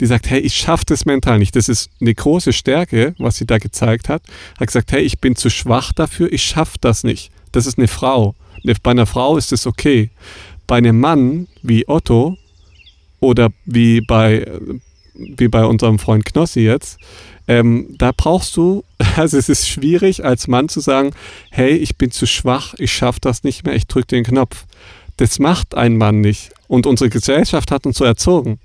die sagt, hey, ich schaffe das mental nicht. Das ist eine große Stärke, was sie da gezeigt hat. Hat gesagt, hey, ich bin zu schwach dafür, ich schaffe das nicht. Das ist eine Frau. Bei einer Frau ist es okay. Bei einem Mann wie Otto oder wie bei, wie bei unserem Freund Knossi jetzt, ähm, da brauchst du, also es ist schwierig als Mann zu sagen, hey, ich bin zu schwach, ich schaffe das nicht mehr, ich drücke den Knopf. Das macht ein Mann nicht. Und unsere Gesellschaft hat uns so erzogen.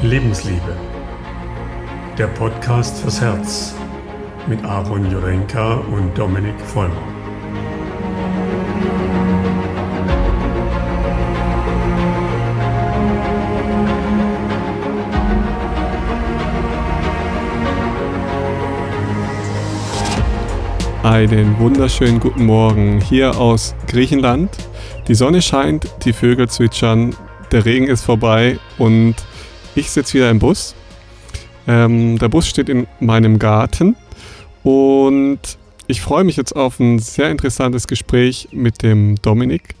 Lebensliebe. Der Podcast fürs Herz mit Aaron Jurenka und Dominik Vollmer. Einen wunderschönen guten Morgen hier aus Griechenland. Die Sonne scheint, die Vögel zwitschern, der Regen ist vorbei und ich sitze wieder im Bus. Ähm, der Bus steht in meinem Garten und ich freue mich jetzt auf ein sehr interessantes Gespräch mit dem Dominik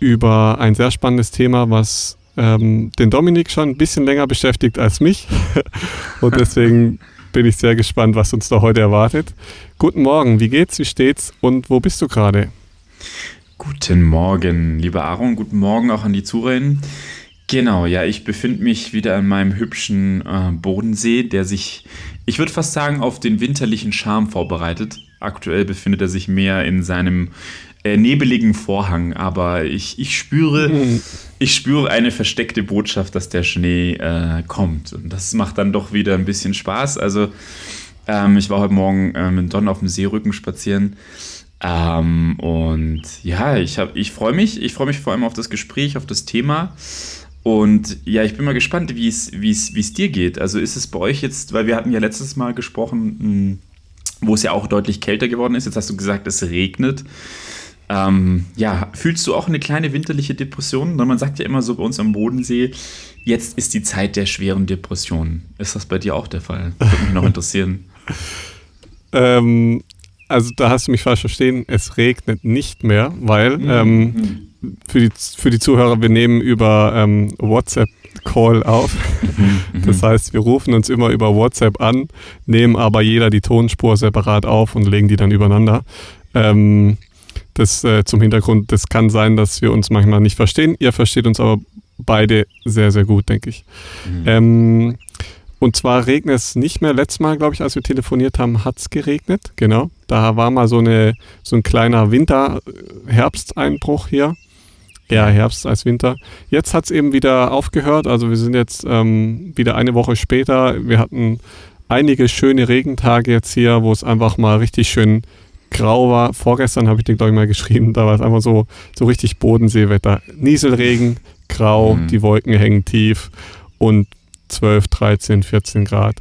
über ein sehr spannendes Thema, was ähm, den Dominik schon ein bisschen länger beschäftigt als mich. und deswegen bin ich sehr gespannt, was uns da heute erwartet. Guten Morgen, wie geht's, wie steht's und wo bist du gerade? Guten Morgen, lieber Aaron, guten Morgen auch an die Zuhörer. Genau, ja, ich befinde mich wieder an meinem hübschen äh, Bodensee, der sich, ich würde fast sagen, auf den winterlichen Charme vorbereitet. Aktuell befindet er sich mehr in seinem äh, nebeligen Vorhang, aber ich, ich spüre, mhm. ich spüre eine versteckte Botschaft, dass der Schnee äh, kommt. Und das macht dann doch wieder ein bisschen Spaß. Also, ähm, ich war heute Morgen äh, mit Don auf dem Seerücken spazieren. Ähm, und ja, ich, ich freue mich. Ich freue mich vor allem auf das Gespräch, auf das Thema. Und ja, ich bin mal gespannt, wie es dir geht. Also ist es bei euch jetzt, weil wir hatten ja letztes Mal gesprochen, hm, wo es ja auch deutlich kälter geworden ist. Jetzt hast du gesagt, es regnet. Ähm, ja, fühlst du auch eine kleine winterliche Depression? Man sagt ja immer so bei uns am Bodensee, jetzt ist die Zeit der schweren Depressionen. Ist das bei dir auch der Fall? Würde mich noch interessieren. ähm, also da hast du mich falsch verstehen. Es regnet nicht mehr, weil mhm. ähm, mhm für die, für die Zuhörer, wir nehmen über ähm, WhatsApp-Call auf. Mhm, das heißt, wir rufen uns immer über WhatsApp an, nehmen aber jeder die Tonspur separat auf und legen die dann übereinander. Ähm, das äh, zum Hintergrund, das kann sein, dass wir uns manchmal nicht verstehen. Ihr versteht uns aber beide sehr, sehr gut, denke ich. Mhm. Ähm, und zwar regnet es nicht mehr. Letztes Mal, glaube ich, als wir telefoniert haben, hat es geregnet. Genau. Da war mal so, eine, so ein kleiner Winter-Herbsteinbruch hier eher Herbst als Winter. Jetzt hat es eben wieder aufgehört. Also wir sind jetzt ähm, wieder eine Woche später. Wir hatten einige schöne Regentage jetzt hier, wo es einfach mal richtig schön grau war. Vorgestern habe ich dir, glaube ich, mal geschrieben, da war es einfach so, so richtig Bodenseewetter. Nieselregen, grau, mhm. die Wolken hängen tief und 12, 13, 14 Grad.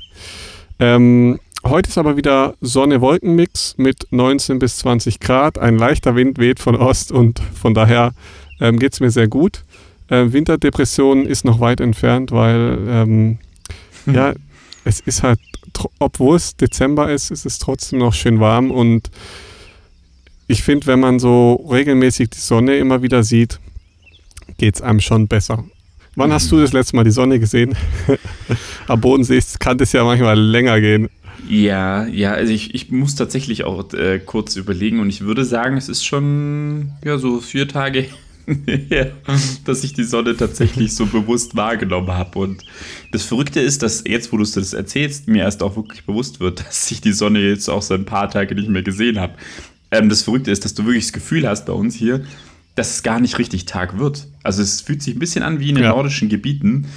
Ähm, heute ist aber wieder Sonne-Wolken-Mix mit 19 bis 20 Grad. Ein leichter Wind weht von Ost und von daher ähm, geht es mir sehr gut. Äh, Winterdepression ist noch weit entfernt, weil ähm, hm. ja, es ist halt, obwohl es Dezember ist, ist es trotzdem noch schön warm und ich finde, wenn man so regelmäßig die Sonne immer wieder sieht, geht es einem schon besser. Wann hast du das letzte Mal die Sonne gesehen? Am Bodensee kann es ja manchmal länger gehen. Ja, ja, also ich, ich muss tatsächlich auch äh, kurz überlegen und ich würde sagen, es ist schon ja so vier Tage ja, dass ich die Sonne tatsächlich so bewusst wahrgenommen habe. Und das Verrückte ist, dass jetzt, wo du das erzählst, mir erst auch wirklich bewusst wird, dass ich die Sonne jetzt auch so ein paar Tage nicht mehr gesehen habe. Ähm, das Verrückte ist, dass du wirklich das Gefühl hast bei uns hier, dass es gar nicht richtig Tag wird. Also es fühlt sich ein bisschen an wie in den ja. nordischen Gebieten,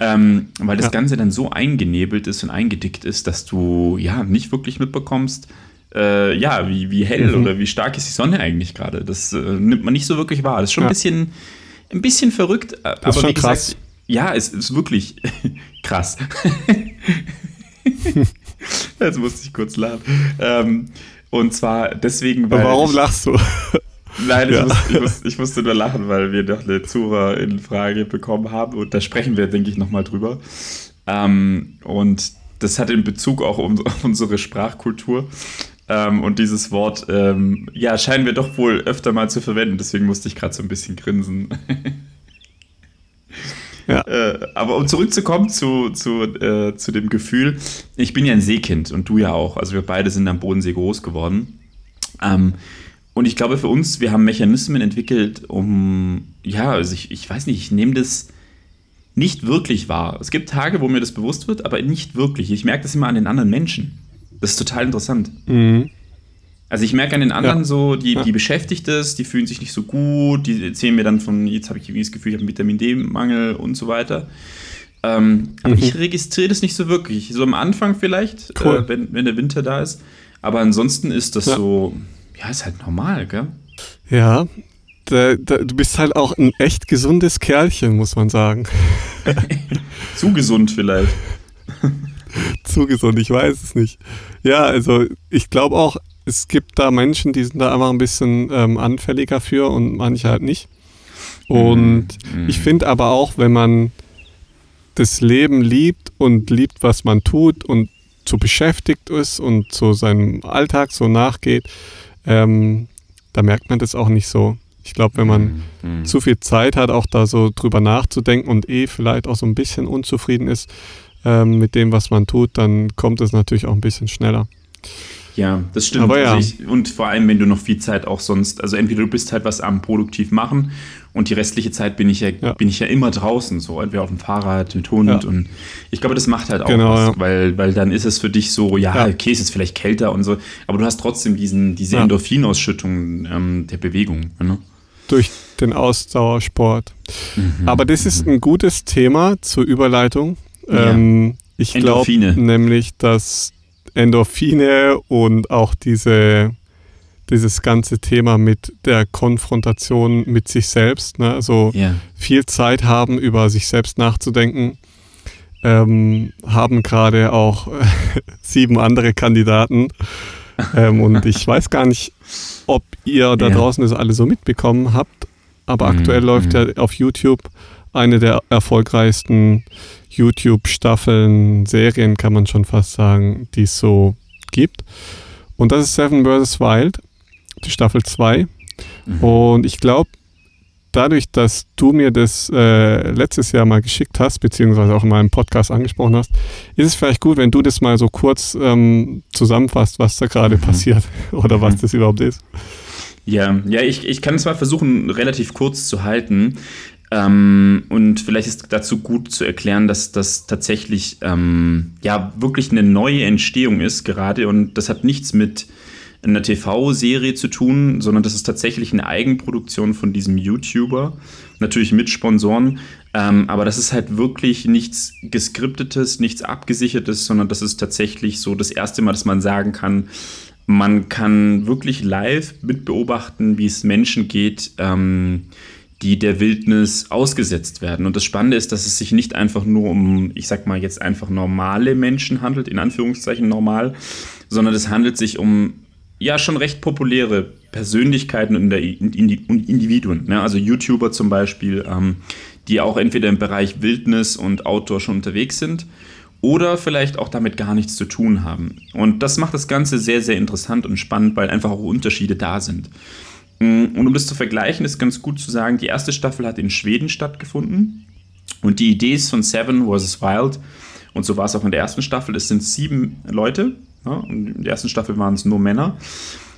ähm, weil das ja. Ganze dann so eingenebelt ist und eingedickt ist, dass du ja nicht wirklich mitbekommst, äh, ja, wie, wie hell mhm. oder wie stark ist die Sonne eigentlich gerade. Das äh, nimmt man nicht so wirklich wahr. Das ist schon ja. ein, bisschen, ein bisschen verrückt. Das aber ist schon gesagt, krass. Ja, es ist wirklich krass. Jetzt musste ich kurz lachen. Ähm, und zwar deswegen, weil. Warum ich, lachst du? Nein, ja. ich, muss, ich, muss, ich, musste nur lachen, weil wir noch eine Zuhörerin-Frage bekommen haben und da sprechen wir, denke ich, nochmal drüber. Ähm, und das hat in Bezug auch um unsere Sprachkultur. Ähm, und dieses Wort, ähm, ja, scheinen wir doch wohl öfter mal zu verwenden. Deswegen musste ich gerade so ein bisschen grinsen. ja. Äh, aber um zurückzukommen zu, zu, äh, zu dem Gefühl, ich bin ja ein Seekind und du ja auch. Also wir beide sind am Bodensee groß geworden. Ähm, und ich glaube für uns, wir haben Mechanismen entwickelt, um, ja, also ich, ich weiß nicht, ich nehme das nicht wirklich wahr. Es gibt Tage, wo mir das bewusst wird, aber nicht wirklich. Ich merke das immer an den anderen Menschen. Das ist total interessant. Mhm. Also ich merke an den anderen ja. so, die, ja. die beschäftigt ist, die fühlen sich nicht so gut, die erzählen mir dann von, jetzt habe ich irgendwie das Gefühl, ich habe Vitamin D-Mangel und so weiter. Ähm, aber mhm. ich registriere das nicht so wirklich. So am Anfang vielleicht, cool. äh, wenn, wenn der Winter da ist. Aber ansonsten ist das ja. so, ja, ist halt normal, gell? Ja, da, da, du bist halt auch ein echt gesundes Kerlchen, muss man sagen. Zu gesund vielleicht. Zu gesund, ich weiß es nicht. Ja, also ich glaube auch, es gibt da Menschen, die sind da einfach ein bisschen ähm, anfälliger für und manche halt nicht. Und mhm. ich finde aber auch, wenn man das Leben liebt und liebt, was man tut und so beschäftigt ist und so seinem Alltag so nachgeht, ähm, da merkt man das auch nicht so. Ich glaube, wenn man mhm. zu viel Zeit hat, auch da so drüber nachzudenken und eh vielleicht auch so ein bisschen unzufrieden ist ähm, mit dem, was man tut, dann kommt es natürlich auch ein bisschen schneller. Ja, das stimmt. Aber ja. Also ich, und vor allem, wenn du noch viel Zeit auch sonst, also entweder du bist halt was am produktiv machen und die restliche Zeit bin ich ja, ja. bin ich ja immer draußen, so entweder auf dem Fahrrad mit Hund ja. und ich glaube, das macht halt auch genau, was, weil, weil dann ist es für dich so, ja, okay, es ist vielleicht kälter und so, aber du hast trotzdem diesen, diese Endorphinausschüttung ähm, der Bewegung. Ne? Durch den Ausdauersport. Mhm. Aber das ist ein gutes Thema zur Überleitung. Ähm, ich glaube nämlich, dass Endorphine und auch diese, dieses ganze Thema mit der Konfrontation mit sich selbst, ne? also yeah. viel Zeit haben, über sich selbst nachzudenken, ähm, haben gerade auch sieben andere Kandidaten. ähm, und ich weiß gar nicht, ob ihr da yeah. draußen das alle so mitbekommen habt, aber mhm. aktuell läuft mhm. ja auf YouTube eine der erfolgreichsten YouTube-Staffeln, Serien kann man schon fast sagen, die es so gibt. Und das ist Seven vs. Wild, die Staffel 2. Mhm. Und ich glaube, dadurch, dass du mir das äh, letztes Jahr mal geschickt hast, beziehungsweise auch in meinem Podcast angesprochen hast, ist es vielleicht gut, wenn du das mal so kurz ähm, zusammenfasst, was da gerade mhm. passiert oder was mhm. das überhaupt ist. Ja, ja, ich, ich kann es mal versuchen, relativ kurz zu halten. Ähm, und vielleicht ist dazu gut zu erklären, dass das tatsächlich ähm, ja wirklich eine neue Entstehung ist gerade. Und das hat nichts mit einer TV-Serie zu tun, sondern das ist tatsächlich eine Eigenproduktion von diesem YouTuber, natürlich mit Sponsoren, ähm, aber das ist halt wirklich nichts geskriptetes, nichts abgesichertes, sondern das ist tatsächlich so das erste Mal, dass man sagen kann, man kann wirklich live mitbeobachten, wie es Menschen geht, ähm, die der Wildnis ausgesetzt werden. Und das Spannende ist, dass es sich nicht einfach nur um, ich sag mal jetzt einfach normale Menschen handelt, in Anführungszeichen normal, sondern es handelt sich um ja schon recht populäre Persönlichkeiten und Individuen. Ne? Also YouTuber zum Beispiel, ähm, die auch entweder im Bereich Wildnis und Outdoor schon unterwegs sind oder vielleicht auch damit gar nichts zu tun haben. Und das macht das Ganze sehr, sehr interessant und spannend, weil einfach auch Unterschiede da sind. Mm, und um das zu vergleichen, ist ganz gut zu sagen, die erste Staffel hat in Schweden stattgefunden. Und die Idee ist von Seven vs. Wild, und so war es auch in der ersten Staffel, es sind sieben Leute, ja, und in der ersten Staffel waren es nur Männer.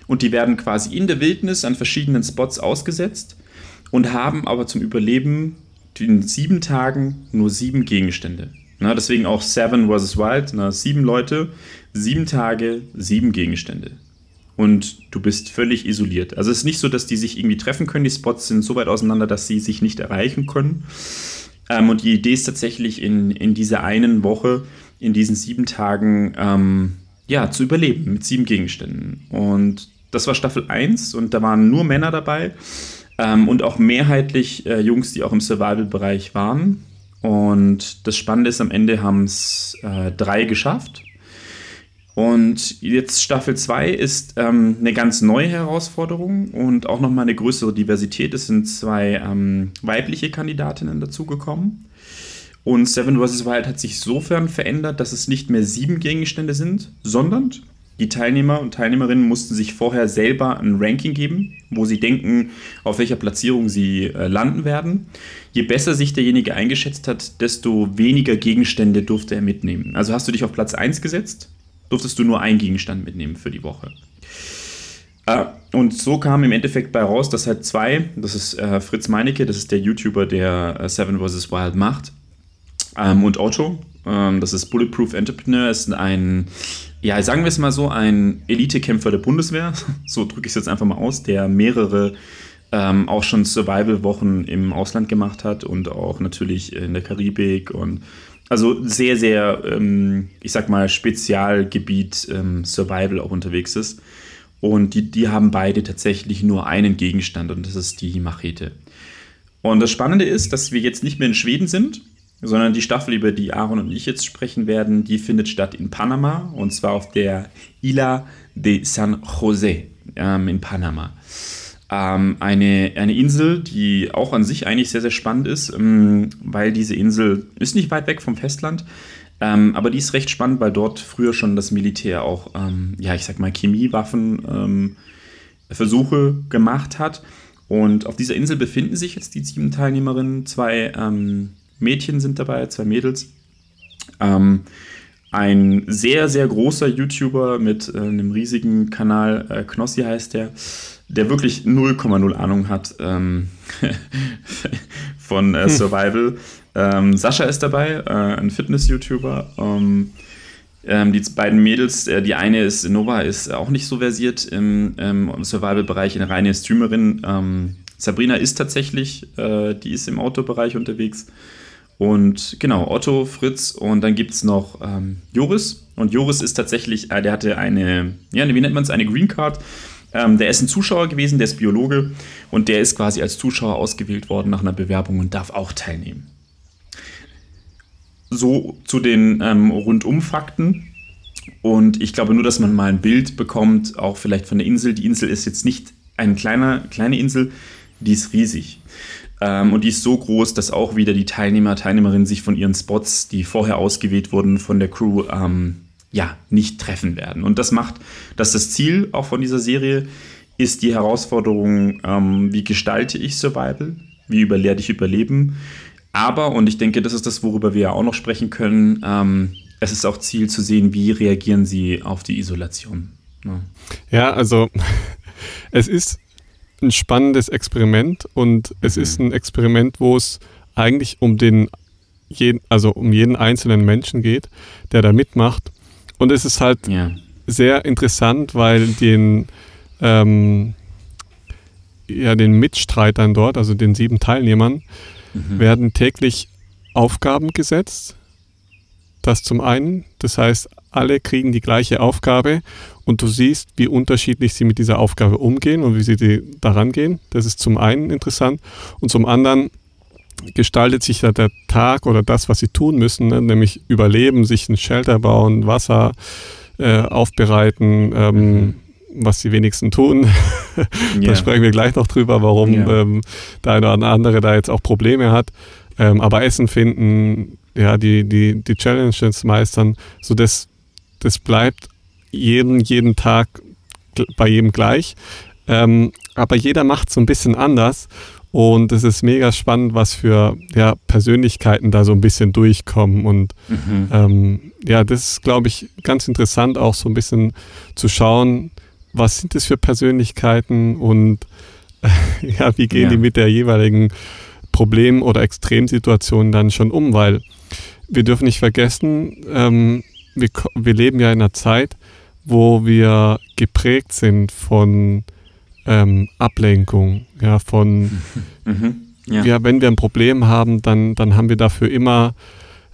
Und die werden quasi in der Wildnis an verschiedenen Spots ausgesetzt und haben aber zum Überleben in sieben Tagen nur sieben Gegenstände. Na, deswegen auch Seven vs. Wild, na, sieben Leute, sieben Tage, sieben Gegenstände und du bist völlig isoliert. Also es ist nicht so, dass die sich irgendwie treffen können. Die Spots sind so weit auseinander, dass sie sich nicht erreichen können. Ähm, und die Idee ist tatsächlich in, in dieser einen Woche, in diesen sieben Tagen, ähm, ja, zu überleben mit sieben Gegenständen. Und das war Staffel 1 und da waren nur Männer dabei ähm, und auch mehrheitlich äh, Jungs, die auch im Survival-Bereich waren. Und das Spannende ist, am Ende haben es äh, drei geschafft. Und jetzt Staffel 2 ist ähm, eine ganz neue Herausforderung und auch nochmal eine größere Diversität. Es sind zwei ähm, weibliche Kandidatinnen dazugekommen. Und Seven vs. Wild hat sich sofern verändert, dass es nicht mehr sieben Gegenstände sind, sondern Die Teilnehmer und Teilnehmerinnen mussten sich vorher selber ein Ranking geben, wo sie denken, auf welcher Platzierung sie äh, landen werden. Je besser sich derjenige eingeschätzt hat, desto weniger Gegenstände durfte er mitnehmen. Also hast du dich auf Platz 1 gesetzt, durftest du nur einen Gegenstand mitnehmen für die Woche. Äh, und so kam im Endeffekt bei raus, dass halt zwei, das ist äh, Fritz Meinecke, das ist der YouTuber, der äh, Seven vs. Wild macht, ähm, und Otto, ähm, das ist Bulletproof Entrepreneur, ist ein, ja, sagen wir es mal so, ein Elitekämpfer der Bundeswehr, so drücke ich es jetzt einfach mal aus, der mehrere ähm, auch schon Survival-Wochen im Ausland gemacht hat und auch natürlich in der Karibik und also sehr, sehr, ähm, ich sag mal, Spezialgebiet ähm, Survival auch unterwegs ist. Und die, die haben beide tatsächlich nur einen Gegenstand und das ist die Machete. Und das Spannende ist, dass wir jetzt nicht mehr in Schweden sind, sondern die Staffel, über die Aaron und ich jetzt sprechen werden, die findet statt in Panama und zwar auf der Isla de San José ähm, in Panama. Ähm, eine, eine Insel, die auch an sich eigentlich sehr, sehr spannend ist, ähm, weil diese Insel ist nicht weit weg vom Festland, ähm, aber die ist recht spannend, weil dort früher schon das Militär auch, ähm, ja, ich sag mal, Chemiewaffen ähm, gemacht hat. Und auf dieser Insel befinden sich jetzt die sieben Teilnehmerinnen. Zwei ähm, Mädchen sind dabei, zwei Mädels. Ein sehr, sehr großer YouTuber mit äh, einem riesigen Kanal, äh, Knossi heißt der, der wirklich 0,0 Ahnung hat ähm, von äh, Survival. Ähm, Sascha ist dabei, äh, ein Fitness-YouTuber. Ähm, ähm, die beiden Mädels, äh, die eine ist, Nova, ist auch nicht so versiert im, im Survival-Bereich, eine reine Streamerin. Ähm, Sabrina ist tatsächlich, äh, die ist im Autobereich unterwegs. Und genau, Otto, Fritz und dann gibt es noch ähm, Joris. Und Joris ist tatsächlich, äh, der hatte eine, ja, wie nennt man es, eine Green Card. Ähm, der ist ein Zuschauer gewesen, der ist Biologe und der ist quasi als Zuschauer ausgewählt worden nach einer Bewerbung und darf auch teilnehmen so zu den ähm, Rundumfakten. Und ich glaube nur, dass man mal ein Bild bekommt, auch vielleicht von der Insel. Die Insel ist jetzt nicht eine kleine, kleine Insel, die ist riesig. Ähm, und die ist so groß, dass auch wieder die Teilnehmer, Teilnehmerinnen sich von ihren Spots, die vorher ausgewählt wurden von der Crew, ähm, ja, nicht treffen werden. Und das macht, dass das Ziel auch von dieser Serie ist die Herausforderung, ähm, wie gestalte ich Survival? Wie überlehre ich Überleben? Aber, und ich denke, das ist das, worüber wir ja auch noch sprechen können, ähm, es ist auch Ziel zu sehen, wie reagieren sie auf die Isolation. Ja, ja also es ist ein spannendes Experiment und es mhm. ist ein Experiment, wo es eigentlich um den also um jeden einzelnen Menschen geht, der da mitmacht. Und es ist halt ja. sehr interessant, weil den, ähm, ja, den Mitstreitern dort, also den sieben Teilnehmern, mhm. werden täglich Aufgaben gesetzt. Das zum einen. Das heißt, alle kriegen die gleiche Aufgabe und du siehst, wie unterschiedlich sie mit dieser Aufgabe umgehen und wie sie die, daran gehen. Das ist zum einen interessant. Und zum anderen gestaltet sich da der Tag oder das, was sie tun müssen, ne? nämlich überleben, sich ein Shelter bauen, Wasser äh, aufbereiten, ähm, mhm was die wenigsten tun. da yeah. sprechen wir gleich noch drüber, warum yeah. ähm, der eine oder andere da jetzt auch Probleme hat. Ähm, aber Essen finden, ja, die, die, die Challenges meistern, so das, das bleibt jeden, jeden Tag bei jedem gleich. Ähm, aber jeder macht so ein bisschen anders und es ist mega spannend, was für ja, Persönlichkeiten da so ein bisschen durchkommen. Und mhm. ähm, ja, das ist, glaube ich, ganz interessant, auch so ein bisschen zu schauen, was sind das für Persönlichkeiten und äh, ja, wie gehen ja. die mit der jeweiligen Problem- oder Extremsituation dann schon um, weil wir dürfen nicht vergessen, ähm, wir, wir leben ja in einer Zeit, wo wir geprägt sind von ähm, Ablenkung, ja, von, mhm. ja. ja. wenn wir ein Problem haben, dann, dann haben wir dafür immer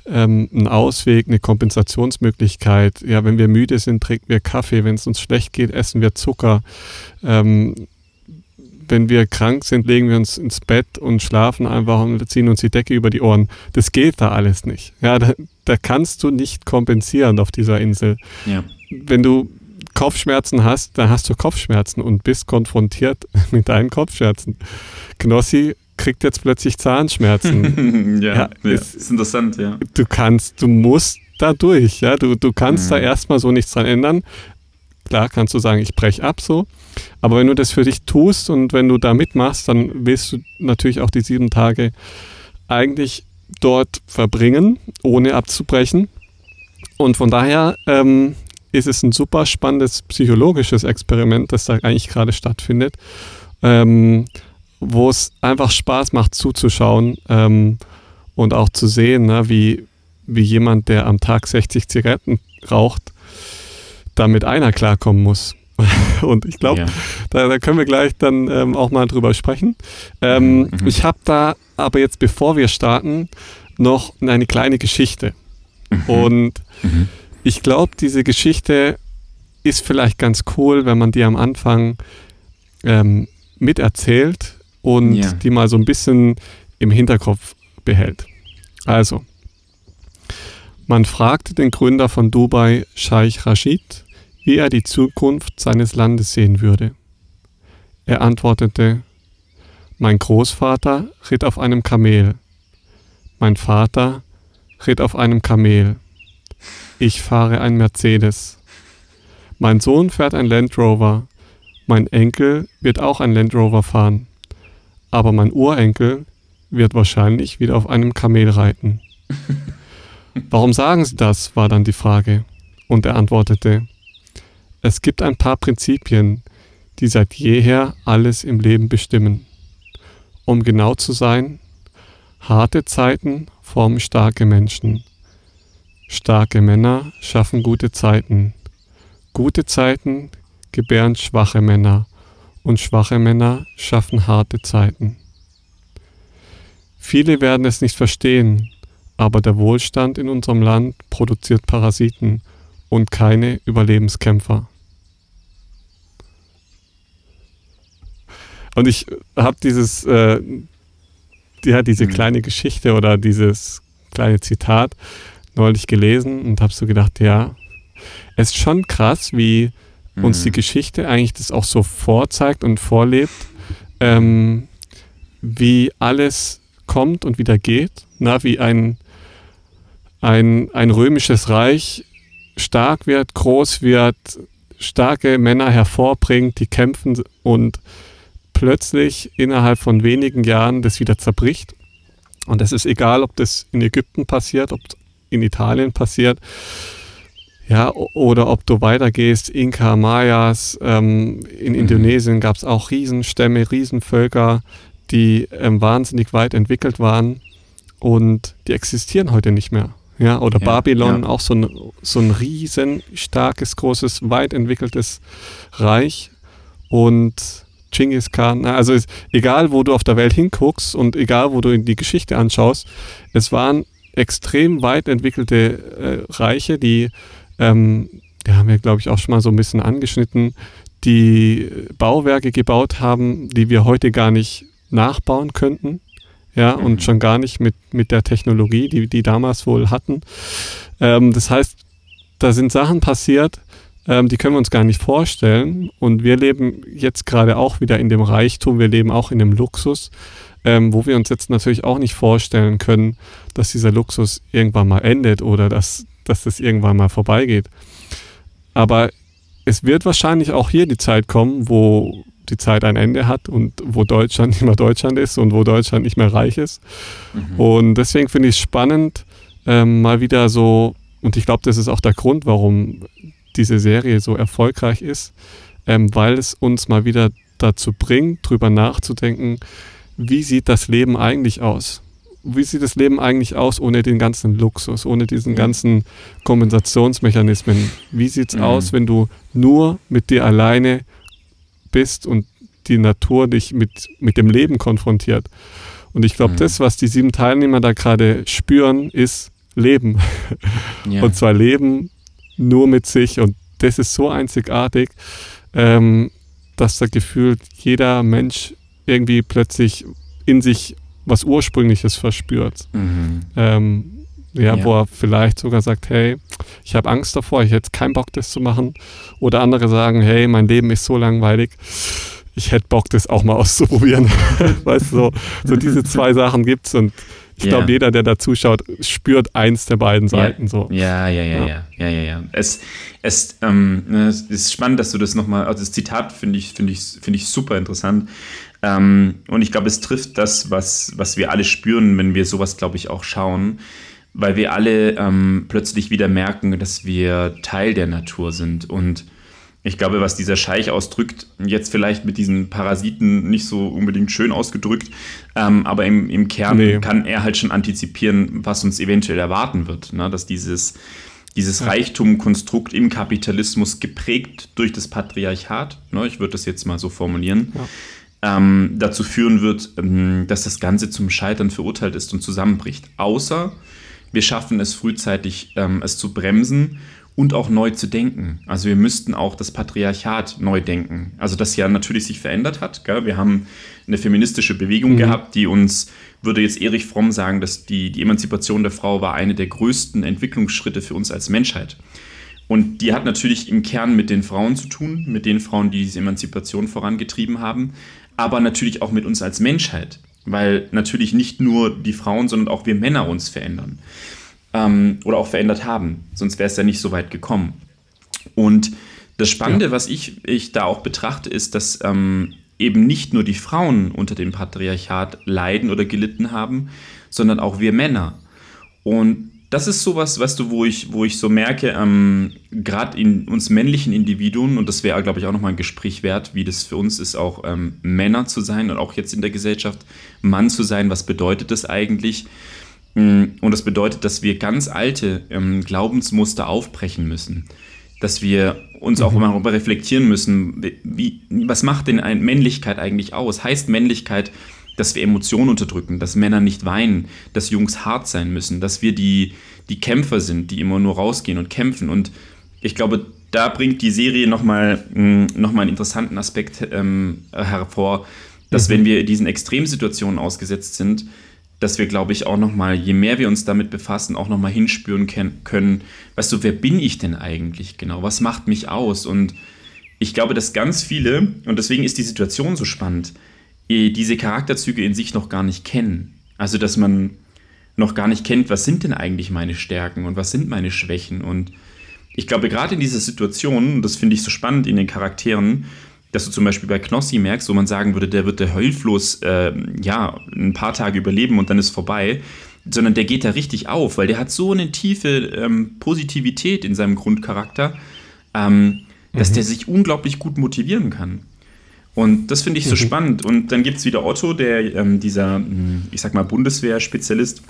ähm, ein Ausweg, eine Kompensationsmöglichkeit. Ja, wenn wir müde sind, trinken wir Kaffee. Wenn es uns schlecht geht, essen wir Zucker. Ähm, wenn wir krank sind, legen wir uns ins Bett und schlafen einfach und ziehen uns die Decke über die Ohren. Das geht da alles nicht. Ja, da, da kannst du nicht kompensieren auf dieser Insel. Ja. Wenn du Kopfschmerzen hast, dann hast du Kopfschmerzen und bist konfrontiert mit deinen Kopfschmerzen. Knossi kriegt jetzt plötzlich Zahnschmerzen. ja, ja, ja ist, ist interessant, ja. Du kannst, du musst da durch, ja. Du, du kannst mhm. da erstmal so nichts dran ändern. klar kannst du sagen, ich breche ab so. Aber wenn du das für dich tust und wenn du da mitmachst, dann willst du natürlich auch die sieben Tage eigentlich dort verbringen, ohne abzubrechen. Und von daher ähm, ist es ein super spannendes psychologisches Experiment, das da eigentlich gerade stattfindet, ähm, wo es einfach Spaß macht zuzuschauen ähm, und auch zu sehen, ne, wie, wie jemand, der am Tag 60 Zigaretten raucht, damit einer klarkommen muss. Und ich glaube, ja. da, da, können wir gleich dann ähm, auch mal drüber sprechen. Ähm, mhm. Ich habe da aber jetzt, bevor wir starten, noch eine kleine Geschichte. Mhm. Und mhm. Ich glaube, diese Geschichte ist vielleicht ganz cool, wenn man die am Anfang ähm, miterzählt und ja. die mal so ein bisschen im Hinterkopf behält. Also, man fragte den Gründer von Dubai, Scheich Rashid, wie er die Zukunft seines Landes sehen würde. Er antwortete, mein Großvater ritt auf einem Kamel, mein Vater ritt auf einem Kamel, ich fahre ein Mercedes, mein Sohn fährt ein Land Rover, mein Enkel wird auch ein Land Rover fahren, aber mein Urenkel wird wahrscheinlich wieder auf einem Kamel reiten. Warum sagen Sie das? war dann die Frage. Und er antwortete, es gibt ein paar Prinzipien, die seit jeher alles im Leben bestimmen. Um genau zu sein, harte Zeiten formen starke Menschen. Starke Männer schaffen gute Zeiten. Gute Zeiten gebären schwache Männer und schwache Männer schaffen harte Zeiten. Viele werden es nicht verstehen, aber der Wohlstand in unserem Land produziert Parasiten und keine Überlebenskämpfer. Und ich habe dieses, äh, ja, diese mhm. kleine Geschichte oder dieses kleine Zitat neulich gelesen und habe so gedacht, ja, es ist schon krass, wie mhm. uns die Geschichte eigentlich das auch so vorzeigt und vorlebt, ähm, wie alles kommt und wieder geht, na, wie ein ein, ein römisches Reich stark wird, groß wird, starke Männer hervorbringt, die kämpfen und plötzlich innerhalb von wenigen Jahren das wieder zerbricht. Und es ist egal, ob das in Ägypten passiert, ob in Italien passiert, ja, oder ob du weitergehst, Inka, Mayas, ähm, in mhm. Indonesien gab es auch Riesenstämme, Riesenvölker, die ähm, wahnsinnig weit entwickelt waren und die existieren heute nicht mehr. Ja, oder ja, Babylon, ja. auch so ein, so ein riesen, starkes, großes, weit entwickeltes Reich. Und Genghis Khan, also ist, egal wo du auf der Welt hinguckst und egal wo du in die Geschichte anschaust, es waren extrem weit entwickelte äh, Reiche, die, ähm, die haben wir, glaube ich, auch schon mal so ein bisschen angeschnitten, die Bauwerke gebaut haben, die wir heute gar nicht nachbauen könnten ja, mhm. und schon gar nicht mit, mit der Technologie, die die damals wohl hatten. Ähm, das heißt, da sind Sachen passiert, ähm, die können wir uns gar nicht vorstellen. Und wir leben jetzt gerade auch wieder in dem Reichtum, wir leben auch in dem Luxus, ähm, wo wir uns jetzt natürlich auch nicht vorstellen können, dass dieser Luxus irgendwann mal endet oder dass, dass das irgendwann mal vorbeigeht. Aber es wird wahrscheinlich auch hier die Zeit kommen, wo die Zeit ein Ende hat und wo Deutschland nicht mehr Deutschland ist und wo Deutschland nicht mehr reich ist. Mhm. Und deswegen finde ich es spannend, ähm, mal wieder so, und ich glaube, das ist auch der Grund, warum diese Serie so erfolgreich ist, ähm, weil es uns mal wieder dazu bringt, drüber nachzudenken, wie sieht das Leben eigentlich aus? Wie sieht das Leben eigentlich aus ohne den ganzen Luxus, ohne diesen ganzen Kompensationsmechanismen? Wie sieht es mhm. aus, wenn du nur mit dir alleine bist und die Natur dich mit, mit dem Leben konfrontiert. Und ich glaube, mhm. das, was die sieben Teilnehmer da gerade spüren, ist Leben. Ja. Und zwar Leben nur mit sich. Und das ist so einzigartig, ähm, dass da gefühlt jeder Mensch irgendwie plötzlich in sich was Ursprüngliches verspürt. Mhm. Ähm, ja, ja, wo er vielleicht sogar sagt, hey, ich habe Angst davor, ich hätte keinen Bock, das zu machen. Oder andere sagen, hey, mein Leben ist so langweilig, ich hätte Bock, das auch mal auszuprobieren. weißt du, so, so diese zwei Sachen gibt es und ich yeah. glaube, jeder, der da zuschaut, spürt eins der beiden Seiten yeah. so. Ja, ja, ja, ja, ja, ja, ja. Es, es, ähm, ne, es ist spannend, dass du das nochmal, also das Zitat finde ich, finde ich, finde ich super interessant. Ähm, und ich glaube, es trifft das, was, was wir alle spüren, wenn wir sowas, glaube ich, auch schauen weil wir alle ähm, plötzlich wieder merken, dass wir Teil der Natur sind. Und ich glaube, was dieser Scheich ausdrückt, jetzt vielleicht mit diesen Parasiten nicht so unbedingt schön ausgedrückt, ähm, aber im, im Kern nee. kann er halt schon antizipieren, was uns eventuell erwarten wird. Ne? Dass dieses, dieses. Reichtumkonstrukt im Kapitalismus geprägt durch das Patriarchat, ne? ich würde das jetzt mal so formulieren, ja. Ähm, dazu führen wird, ähm, dass das Ganze zum Scheitern verurteilt ist und zusammenbricht. Außer wir schaffen es frühzeitig, ähm, es zu bremsen und auch neu zu denken. Also wir müssten auch das Patriarchat neu denken. Also das ja natürlich sich verändert hat. Gell? Wir haben eine feministische Bewegung mhm. gehabt, die uns, würde jetzt Erich Fromm sagen, dass die, die Emanzipation der Frau war eine der größten Entwicklungsschritte für uns als Menschheit. Und die hat natürlich im Kern mit den Frauen zu tun, mit den Frauen, die diese Emanzipation vorangetrieben haben, aber natürlich auch mit uns als Menschheit weil natürlich nicht nur die Frauen, sondern auch wir Männer uns verändern ähm, oder auch verändert haben. Sonst wäre es ja nicht so weit gekommen. Und das Spannende, ja. was ich, ich da auch betrachte, ist, dass ähm, eben nicht nur die Frauen unter dem Patriarchat leiden oder gelitten haben, sondern auch wir Männer. Und das ist sowas, weißt du, wo ich, wo ich so merke, ähm, gerade in uns männlichen Individuen, und das wäre, glaube ich, auch nochmal ein Gespräch wert, wie das für uns ist, auch ähm, Männer zu sein und auch jetzt in der Gesellschaft Mann zu sein, was bedeutet das eigentlich? Mm, und das bedeutet, dass wir ganz alte ähm, Glaubensmuster aufbrechen müssen. Dass wir uns auch mhm. mal reflektieren müssen, wie, was macht denn eine Männlichkeit eigentlich aus? Heißt Männlichkeit, dass wir Emotionen unterdrücken, dass Männer nicht weinen, dass Jungs hart sein müssen, dass wir die, die Kämpfer sind, die immer nur rausgehen und kämpfen. Und ich glaube, da bringt die Serie nochmal mm, noch mal einen interessanten Aspekt ähm, hervor, dass mhm. wenn wir diesen Extremsituationen ausgesetzt sind, dass wir, glaube ich, auch nochmal, je mehr wir uns damit befassen, auch nochmal hinspüren können, weißt du, wer bin ich denn eigentlich genau? Was macht mich aus? Und ich glaube, dass ganz viele, und deswegen ist die Situation so spannend, diese Charakterzüge in sich noch gar nicht kennen. Also, dass man noch gar nicht kennt, was sind denn eigentlich meine Stärken und was sind meine Schwächen. Und ich glaube, gerade in dieser Situation, und das finde ich so spannend in den Charakteren, dass du zum Beispiel bei Knossi merkst, wo man sagen würde, der wird der Heulfluss äh, ja, ein paar Tage überleben und dann ist vorbei, sondern der geht da richtig auf, weil der hat so eine tiefe ähm, Positivität in seinem Grundcharakter, ähm, dass mhm. der sich unglaublich gut motivieren kann. Und das finde ich so mhm. spannend. Und dann gibt es wieder Otto, der ähm, dieser, hm, ich sag mal, Bundeswehr-Spezialist,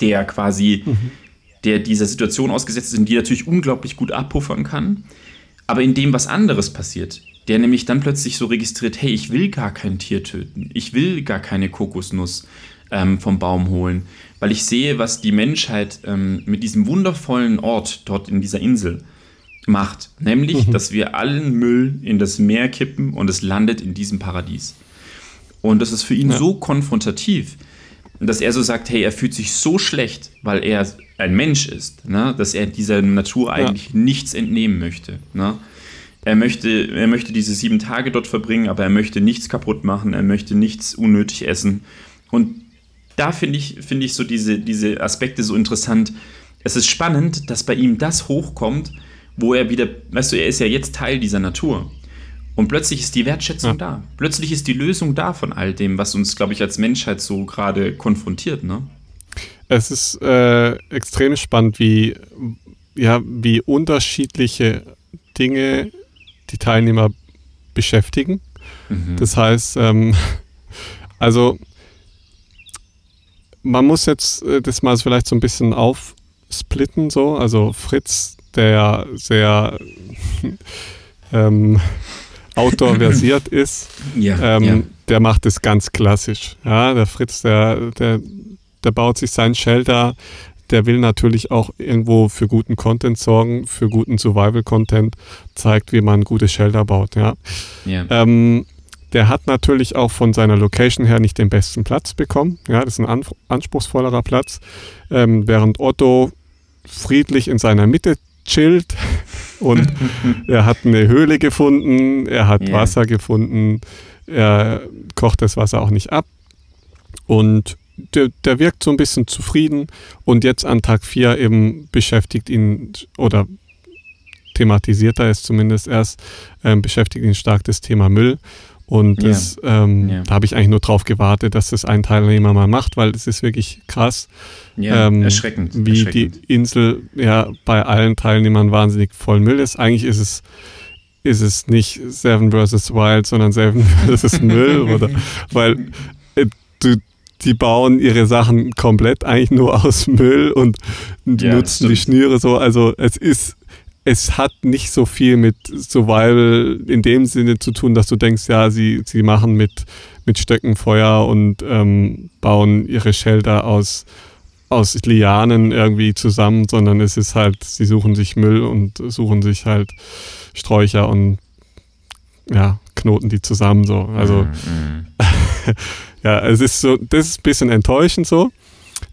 der quasi, mhm. der dieser Situation ausgesetzt ist und die natürlich unglaublich gut abpuffern kann. Aber in dem was anderes passiert, der nämlich dann plötzlich so registriert, hey, ich will gar kein Tier töten, ich will gar keine Kokosnuss ähm, vom Baum holen, weil ich sehe, was die Menschheit ähm, mit diesem wundervollen Ort dort in dieser Insel macht, nämlich, mhm. dass wir allen Müll in das Meer kippen und es landet in diesem Paradies. Und das ist für ihn ja. so konfrontativ, dass er so sagt, hey, er fühlt sich so schlecht, weil er ein Mensch ist, ne? dass er dieser Natur eigentlich ja. nichts entnehmen möchte. Ne? Er, möchte, er möchte diese sieben Tage dort verbringen, aber er möchte nichts kaputt machen, er möchte nichts unnötig essen. Und da finde ich, find ich so diese, diese Aspekte so interessant. Es ist spannend, dass bei ihm das hochkommt, wo er wieder, weißt du, er ist ja jetzt Teil dieser Natur. Und plötzlich ist die Wertschätzung ja. da. Plötzlich ist die Lösung da von all dem, was uns, glaube ich, als Menschheit so gerade konfrontiert, ne? Es ist äh, extrem spannend, wie, ja, wie unterschiedliche Dinge die Teilnehmer beschäftigen. Mhm. Das heißt, ähm, also man muss jetzt äh, das mal vielleicht so ein bisschen aufsplitten, so. Also Fritz der sehr ähm, outdoor-versiert ist, ja, ähm, ja. der macht es ganz klassisch. Ja, der Fritz, der, der, der baut sich sein Shelter, der will natürlich auch irgendwo für guten Content sorgen, für guten Survival-Content, zeigt, wie man gute Shelter baut. Ja. ja. Ähm, der hat natürlich auch von seiner Location her nicht den besten Platz bekommen. Ja, das ist ein anspruchsvollerer Platz. Ähm, während Otto friedlich in seiner Mitte chillt und er hat eine Höhle gefunden, er hat yeah. Wasser gefunden, er kocht das Wasser auch nicht ab und der, der wirkt so ein bisschen zufrieden und jetzt an Tag 4 eben beschäftigt ihn oder thematisiert er es zumindest erst, ähm, beschäftigt ihn stark das Thema Müll. Und das, ja. Ähm, ja. da habe ich eigentlich nur drauf gewartet, dass das ein Teilnehmer mal macht, weil es ist wirklich krass, ja, ähm, erschreckend, wie erschreckend. die Insel ja bei allen Teilnehmern wahnsinnig voll Müll ist. Eigentlich ist es ist es nicht Seven vs. Wild, sondern Seven vs. Müll, oder? Weil äh, du, die bauen ihre Sachen komplett eigentlich nur aus Müll und nutzen die Schnüre so. Also es ist, es hat nicht so viel mit Survival in dem Sinne zu tun, dass du denkst, ja, sie, sie machen mit, mit Stöcken Feuer und ähm, bauen ihre Shelter aus, aus Lianen irgendwie zusammen, sondern es ist halt, sie suchen sich Müll und suchen sich halt Sträucher und ja, knoten die zusammen so. Also mm, mm. ja, es ist so, das ist ein bisschen enttäuschend so.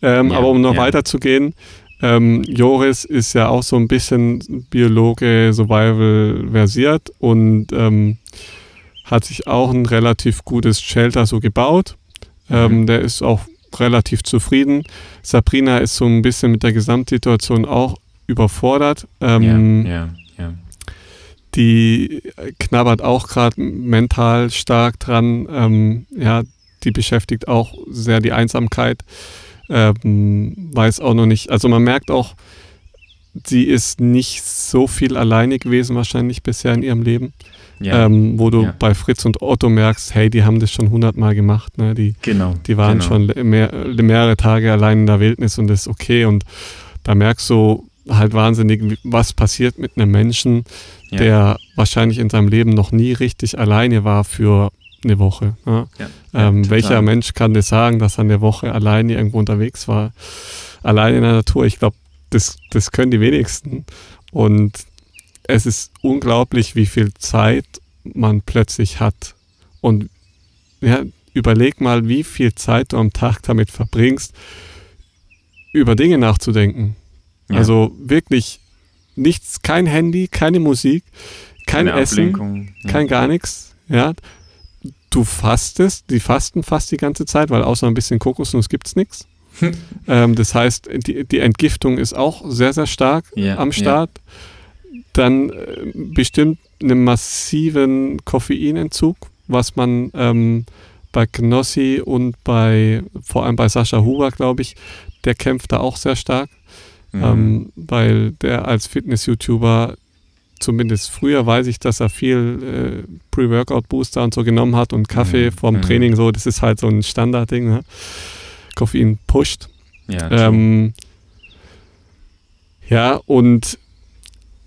Ähm, ja, aber um noch ja. weiter zu gehen, ähm, Joris ist ja auch so ein bisschen Biologe, Survival versiert und ähm, hat sich auch ein relativ gutes Shelter so gebaut. Ähm, mhm. der ist auch relativ zufrieden. Sabrina ist so ein bisschen mit der Gesamtsituation auch überfordert. Ähm, ja, ja, die knabbert auch gerade mental stark dran. Ähm, ja, die beschäftigt auch sehr die Einsamkeit. Ähm, weiß auch noch nicht. Also man merkt auch, sie ist nicht so viel alleine gewesen wahrscheinlich bisher in ihrem Leben. Ja. Ähm, wo du ja. bei Fritz und Otto merkst, hey, die haben das schon hundertmal gemacht. Ne? Die, genau. Die waren genau. schon mehr, mehrere Tage allein in der Wildnis und das ist okay. Und da merkst du halt wahnsinnig, was passiert mit einem Menschen, ja. der wahrscheinlich in seinem Leben noch nie richtig alleine war für eine Woche. Ne? Ja, ähm, welcher Mensch kann das sagen, dass er eine Woche alleine irgendwo unterwegs war? Alleine in der Natur. Ich glaube, das, das können die wenigsten. Und es ist unglaublich, wie viel Zeit man plötzlich hat. Und ja, überleg mal, wie viel Zeit du am Tag damit verbringst, über Dinge nachzudenken. Ja. Also wirklich nichts, kein Handy, keine Musik, kein keine Essen, ja. kein gar nichts. Ja, du fastest, die fasten fast die ganze Zeit, weil außer ein bisschen Kokosnuss gibt es nichts. ähm, das heißt, die, die, Entgiftung ist auch sehr, sehr stark ja, am Start. Ja. Dann äh, bestimmt einen massiven Koffeinentzug, was man ähm, bei Knossi und bei, vor allem bei Sascha Huber, glaube ich, der kämpft da auch sehr stark. Mhm. Ähm, weil der als Fitness-YouTuber zumindest früher weiß ich, dass er viel äh, Pre-Workout-Booster und so genommen hat und Kaffee mhm. vorm mhm. Training so, das ist halt so ein Standardding. Ne? Koffein pusht. Ja, ähm, ja, und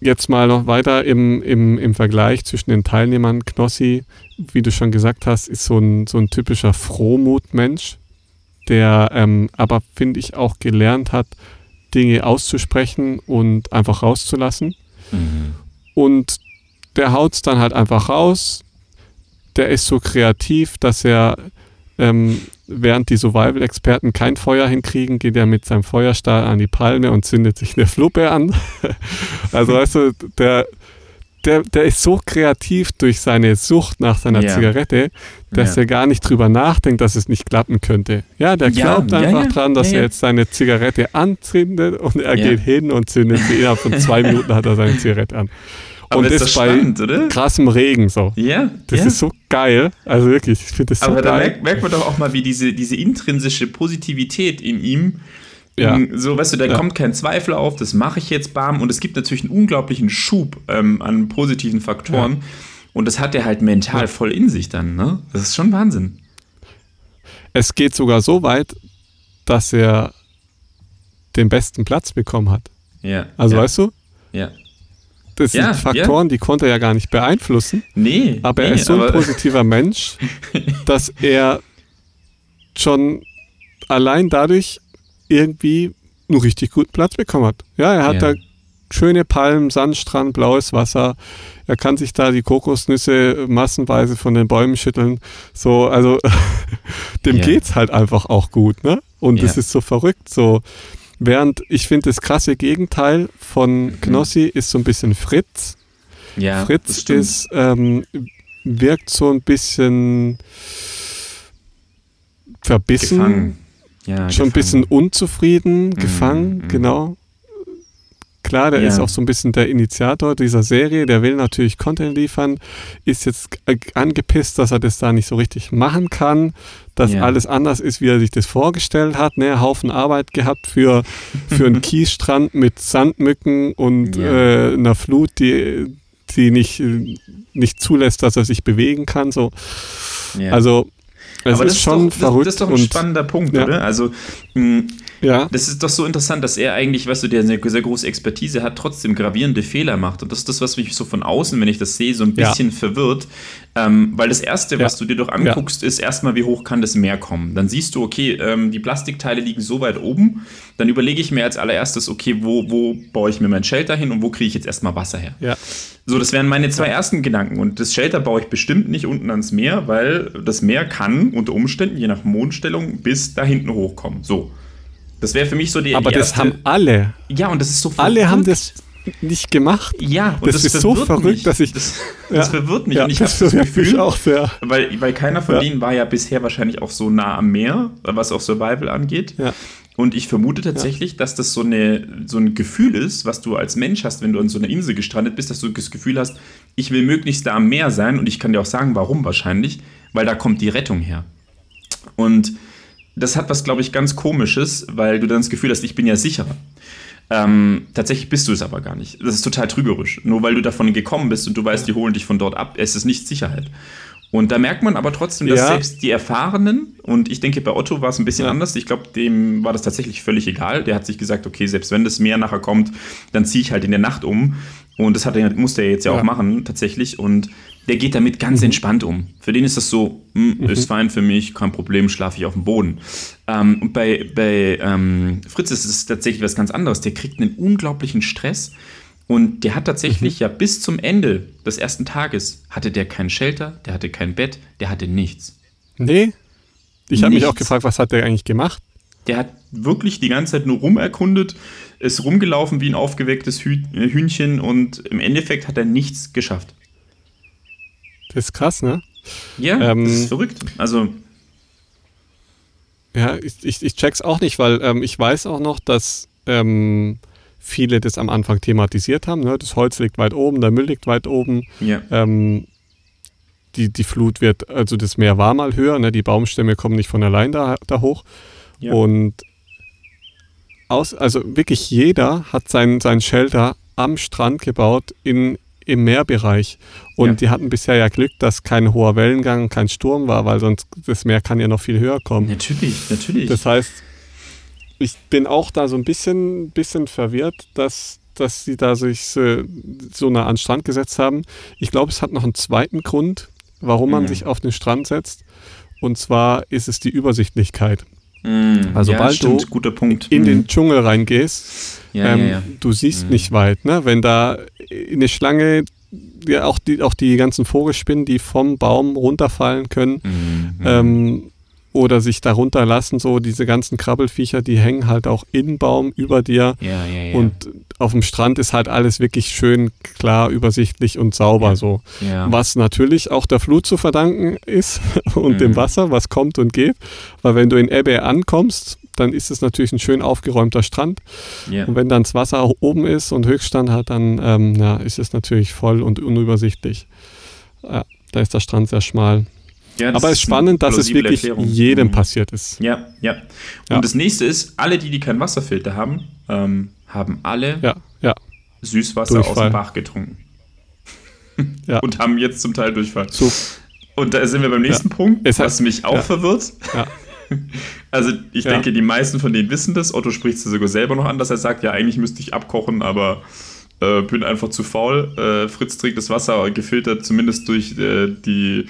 jetzt mal noch weiter im, im, im Vergleich zwischen den Teilnehmern. Knossi, wie du schon gesagt hast, ist so ein, so ein typischer Frohmut-Mensch, der ähm, aber, finde ich, auch gelernt hat, Dinge auszusprechen und einfach rauszulassen. Mhm. Und der haut es dann halt einfach raus. Der ist so kreativ, dass er, ähm, während die Survival-Experten kein Feuer hinkriegen, geht er mit seinem Feuerstahl an die Palme und zündet sich eine Fluppe an. also weißt du, der, der, der ist so kreativ durch seine Sucht nach seiner yeah. Zigarette, dass yeah. er gar nicht drüber nachdenkt, dass es nicht klappen könnte. Ja, der glaubt ja, einfach ja, dran, dass er jetzt seine Zigarette anzündet und er geht hin und zündet sie. Innerhalb von zwei Minuten hat er seine Zigarette an. Aber und das, das bei spannend, oder? krassem Regen so. Ja. Das ist so geil. Also wirklich, ich finde das so Aber geil. Aber da merkt, merkt, man doch auch mal, wie diese, diese intrinsische Positivität in ihm ja. So, weißt du, da ja. kommt kein Zweifel auf, das mache ich jetzt, bam. Und es gibt natürlich einen unglaublichen Schub ähm, an positiven Faktoren. Ja. Und das hat er halt mental voll in sich dann, ne? Das ist schon Wahnsinn. Es geht sogar so weit, dass er den besten Platz bekommen hat. Ja. Also weißt du? Ja. Das sind Faktoren, die konnte er ja gar nicht beeinflussen. Nee. Aber nee, er ist so ein positiver Mensch, dass er schon allein dadurch irgendwie einen richtig guten Platz bekommen hat. Ja, er hat ja. da schöne Palmen, Sandstrand, blaues Wasser. Er kann sich da die Kokosnüsse massenweise von den Bäumen schütteln. So, also dem ja. geht's halt einfach auch gut, ne? Und es ja. ist so verrückt. So, während ich finde, das krasse Gegenteil von mhm. Knossi ist so ein bisschen Fritz. Ja, Fritz ist, ähm, wirkt so ein bisschen verbissen. Gefangen ja, schon ein bisschen unzufrieden, mhm, gefangen, mm, genau. Klar, der ja. ist auch so ein bisschen der Initiator dieser Serie, der will natürlich Content liefern, ist jetzt angepisst, dass er das da nicht so richtig machen kann, dass ja. alles anders ist, wie er sich das vorgestellt hat. Ne? Haufen Arbeit gehabt für, für einen Kiesstrand mit Sandmücken und äh, einer Flut, die, die nicht, nicht zulässt, dass er sich bewegen kann. So. Also es Aber ist das schon ist doch, verrückt. Das, ist doch ein spannender Punkt, oder? Also mh, ja. Das ist doch so interessant, dass er eigentlich, weißt du, der eine sehr große Expertise hat, trotzdem gravierende Fehler macht. Und das ist das, was mich so von außen, wenn ich das sehe, so ein bisschen ja. verwirrt. Ähm, weil das Erste, ja. was du dir doch anguckst, ist erstmal, wie hoch kann das Meer kommen. Dann siehst du, okay, ähm, die Plastikteile liegen so weit oben. Dann überlege ich mir als allererstes, okay, wo, wo baue ich mir mein Shelter hin und wo kriege ich jetzt erstmal Wasser her? Ja. So, das wären meine zwei ersten Gedanken. Und das Shelter baue ich bestimmt nicht unten ans Meer, weil das Meer kann unter Umständen, je nach Mondstellung, bis da hinten hochkommen. So. Das wäre für mich so die. Aber die das erste, haben alle. Ja, und das ist so verrückt. Alle haben das nicht gemacht. Ja, und das, das ist so verrückt, mich. dass ich. Das, das ja, verwirrt mich. Ja, und ich habe das Gefühl, auch sehr. Weil, weil keiner von ja. denen war ja bisher wahrscheinlich auch so nah am Meer, was auch Survival angeht. Ja. Und ich vermute tatsächlich, ja. dass das so, eine, so ein Gefühl ist, was du als Mensch hast, wenn du an so einer Insel gestrandet bist, dass du das Gefühl hast, ich will möglichst da am Meer sein. Und ich kann dir auch sagen, warum wahrscheinlich. Weil da kommt die Rettung her. Und das hat was, glaube ich, ganz Komisches, weil du dann das Gefühl hast, ich bin ja sicherer. Ähm, tatsächlich bist du es aber gar nicht. Das ist total trügerisch. Nur weil du davon gekommen bist und du weißt, die holen dich von dort ab, es ist nicht Sicherheit. Und da merkt man aber trotzdem, dass ja. selbst die Erfahrenen, und ich denke, bei Otto war es ein bisschen ja. anders, ich glaube, dem war das tatsächlich völlig egal. Der hat sich gesagt, okay, selbst wenn das Meer nachher kommt, dann ziehe ich halt in der Nacht um. Und das hat er, musste er jetzt ja, ja, auch machen, tatsächlich. Und der geht damit ganz mhm. entspannt um. Für den ist das so, mh, hm, mhm. ist fein für mich, kein Problem, schlafe ich auf dem Boden. Ähm, und bei, bei ähm, Fritz ist es tatsächlich was ganz anderes. Der kriegt einen unglaublichen Stress. Und der hat tatsächlich mhm. ja bis zum Ende des ersten Tages hatte der kein Shelter, der hatte kein Bett, der hatte nichts. Nee. Ich habe mich auch gefragt, was hat der eigentlich gemacht? Der hat wirklich die ganze Zeit nur rumerkundet, ist rumgelaufen wie ein aufgewecktes äh, Hühnchen und im Endeffekt hat er nichts geschafft. Das ist krass, ne? Ja, ähm, das ist verrückt. Also. Ja, ich, ich, ich check's auch nicht, weil ähm, ich weiß auch noch, dass ähm, viele das am Anfang thematisiert haben. Ne? Das Holz liegt weit oben, der Müll liegt weit oben. Ja. Ähm, die, die Flut wird, also das Meer war mal höher, ne? die Baumstämme kommen nicht von allein da, da hoch. Ja. Und aus, also wirklich jeder hat sein, sein Shelter am Strand gebaut in, im Meerbereich. Und ja. die hatten bisher ja Glück, dass kein hoher Wellengang, kein Sturm war, weil sonst das Meer kann ja noch viel höher kommen. Natürlich, natürlich. Das heißt, ich bin auch da so ein bisschen, bisschen verwirrt, dass, dass sie da sich so, so nah an den Strand gesetzt haben. Ich glaube, es hat noch einen zweiten Grund, warum man mhm. sich auf den Strand setzt. Und zwar ist es die Übersichtlichkeit. Mhm. Also ja, sobald stimmt, du in den mhm. Dschungel reingehst, ja, ähm, ja, du siehst mhm. nicht weit. Ne? Wenn da eine Schlange, ja, auch die, auch die ganzen Vogelspinnen, die vom Baum runterfallen können, mhm. ähm, oder sich darunter lassen, so diese ganzen Krabbelfiecher, die hängen halt auch im Baum über dir. Und auf dem Strand ist halt alles wirklich schön klar, übersichtlich und sauber so. Was natürlich auch der Flut zu verdanken ist und mhm. dem Wasser, was kommt und geht. Weil wenn du in Ebbe ankommst, dann ist es natürlich ein schön aufgeräumter Strand. Und wenn dann das Wasser oben ist und Höchststand hat, dann ähm, ja, ist es natürlich voll und unübersichtlich. Ja, da ist der Strand sehr schmal. Ja, Aber es ist spannend, dass es wirklich Erklärung. jedem mhm. passiert ist. Ja, ja. Und ja. das nächste ist, alle, die, die keinen Wasserfilter haben, ähm, haben alle ja, ja. Süßwasser Durchfall. aus dem Bach getrunken. ja. Und haben jetzt zum Teil Durchfall. So. Und da sind wir beim nächsten Punkt, es was mich auch verwirrt. Also ich denke, die meisten von denen wissen das. Otto spricht es sogar selber noch an, dass er sagt, ja, eigentlich müsste ich abkochen, aber äh, bin einfach zu faul. Äh, Fritz trägt das Wasser gefiltert, zumindest durch, äh, die,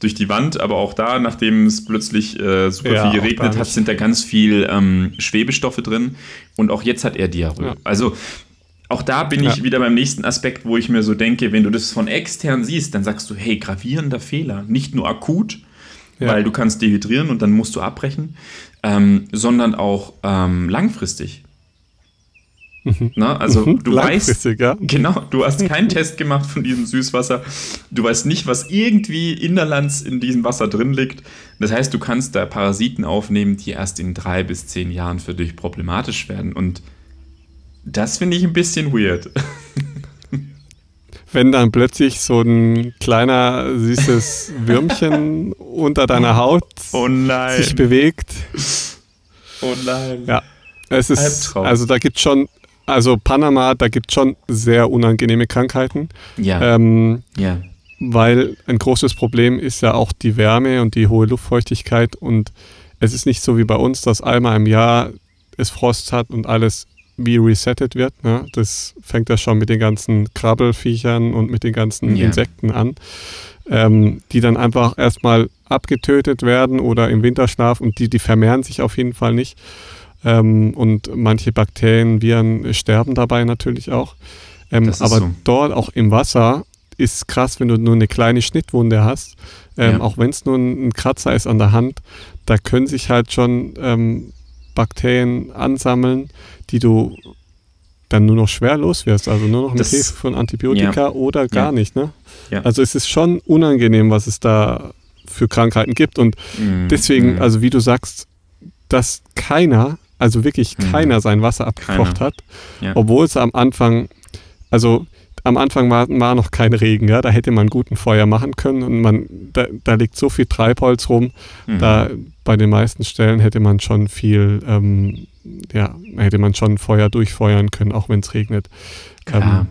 durch die Wand, aber auch da, nachdem es plötzlich äh, super ja, viel geregnet hat, sind da ganz viel ähm, Schwebestoffe drin. Und auch jetzt hat er Diarrhoe. Ja. Also auch da bin ja. ich wieder beim nächsten Aspekt, wo ich mir so denke, wenn du das von extern siehst, dann sagst du, hey, gravierender Fehler. Nicht nur akut, weil du kannst dehydrieren und dann musst du abbrechen, ähm, sondern auch ähm, langfristig. Mhm. Na, also mhm. du weißt, ja. genau, du hast keinen Test gemacht von diesem Süßwasser. Du weißt nicht, was irgendwie innerlands in diesem Wasser drin liegt. Das heißt, du kannst da Parasiten aufnehmen, die erst in drei bis zehn Jahren für dich problematisch werden. Und das finde ich ein bisschen weird. Wenn dann plötzlich so ein kleiner süßes Würmchen unter deiner Haut oh sich bewegt. Oh nein. Ja. Es ist, also da gibt es schon, also Panama, da gibt es schon sehr unangenehme Krankheiten. Ja. Ähm, ja. Weil ein großes Problem ist ja auch die Wärme und die hohe Luftfeuchtigkeit und es ist nicht so wie bei uns, dass einmal im Jahr es Frost hat und alles wie resettet wird. Ne? Das fängt ja schon mit den ganzen Krabbelfiechern und mit den ganzen yeah. Insekten an, ähm, die dann einfach erstmal abgetötet werden oder im Winterschlaf und die, die vermehren sich auf jeden Fall nicht. Ähm, und manche Bakterien, Viren sterben dabei natürlich auch. Ähm, aber so. dort auch im Wasser ist krass, wenn du nur eine kleine Schnittwunde hast, ähm, ja. auch wenn es nur ein, Kratzer ist an der Hand, da können sich halt schon ähm, Bakterien ansammeln, die du dann nur noch schwer los wirst. Also nur noch eine Hilfe von Antibiotika ja. oder gar ja. nicht. Ne? Also es ist schon unangenehm, was es da für Krankheiten gibt. Und mhm. deswegen, mhm. also wie du sagst, dass keiner, also wirklich mhm. keiner sein Wasser abgekocht keiner. hat, obwohl es am Anfang, also am Anfang war, war noch kein Regen, ja, da hätte man guten Feuer machen können und man, da, da liegt so viel Treibholz rum, mhm. da bei den meisten Stellen hätte man schon viel, ähm, ja, hätte man schon Feuer durchfeuern können, auch wenn es regnet. Ähm,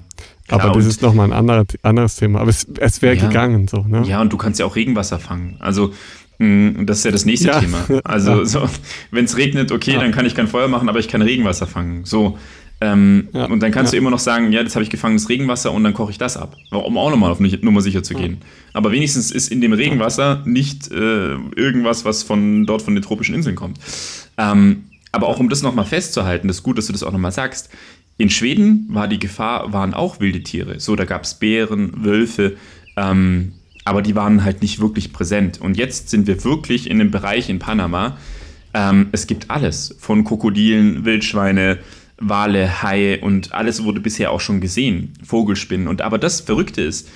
aber das ist nochmal ein anderer, anderes Thema. Aber es, es wäre ja. gegangen so. Ne? Ja, und du kannst ja auch Regenwasser fangen. Also das ist ja das nächste ja. Thema. Also ja. so, wenn es regnet, okay, dann kann ich kein Feuer machen, aber ich kann Regenwasser fangen. So, ähm, ja, und dann kannst ja. du immer noch sagen, ja, jetzt habe ich gefangenes Regenwasser und dann koche ich das ab. Um auch nochmal auf Nummer sicher zu gehen. Aber wenigstens ist in dem Regenwasser nicht äh, irgendwas, was von dort von den tropischen Inseln kommt. Ähm, aber auch um das nochmal festzuhalten, das ist gut, dass du das auch nochmal sagst. In Schweden war die Gefahr, waren auch wilde Tiere. So, da gab es Bären, Wölfe, ähm, aber die waren halt nicht wirklich präsent. Und jetzt sind wir wirklich in einem Bereich in Panama. Ähm, es gibt alles, von Krokodilen, Wildschweine, Wale, Haie und alles wurde bisher auch schon gesehen, Vogelspinnen. Und aber das Verrückte ist,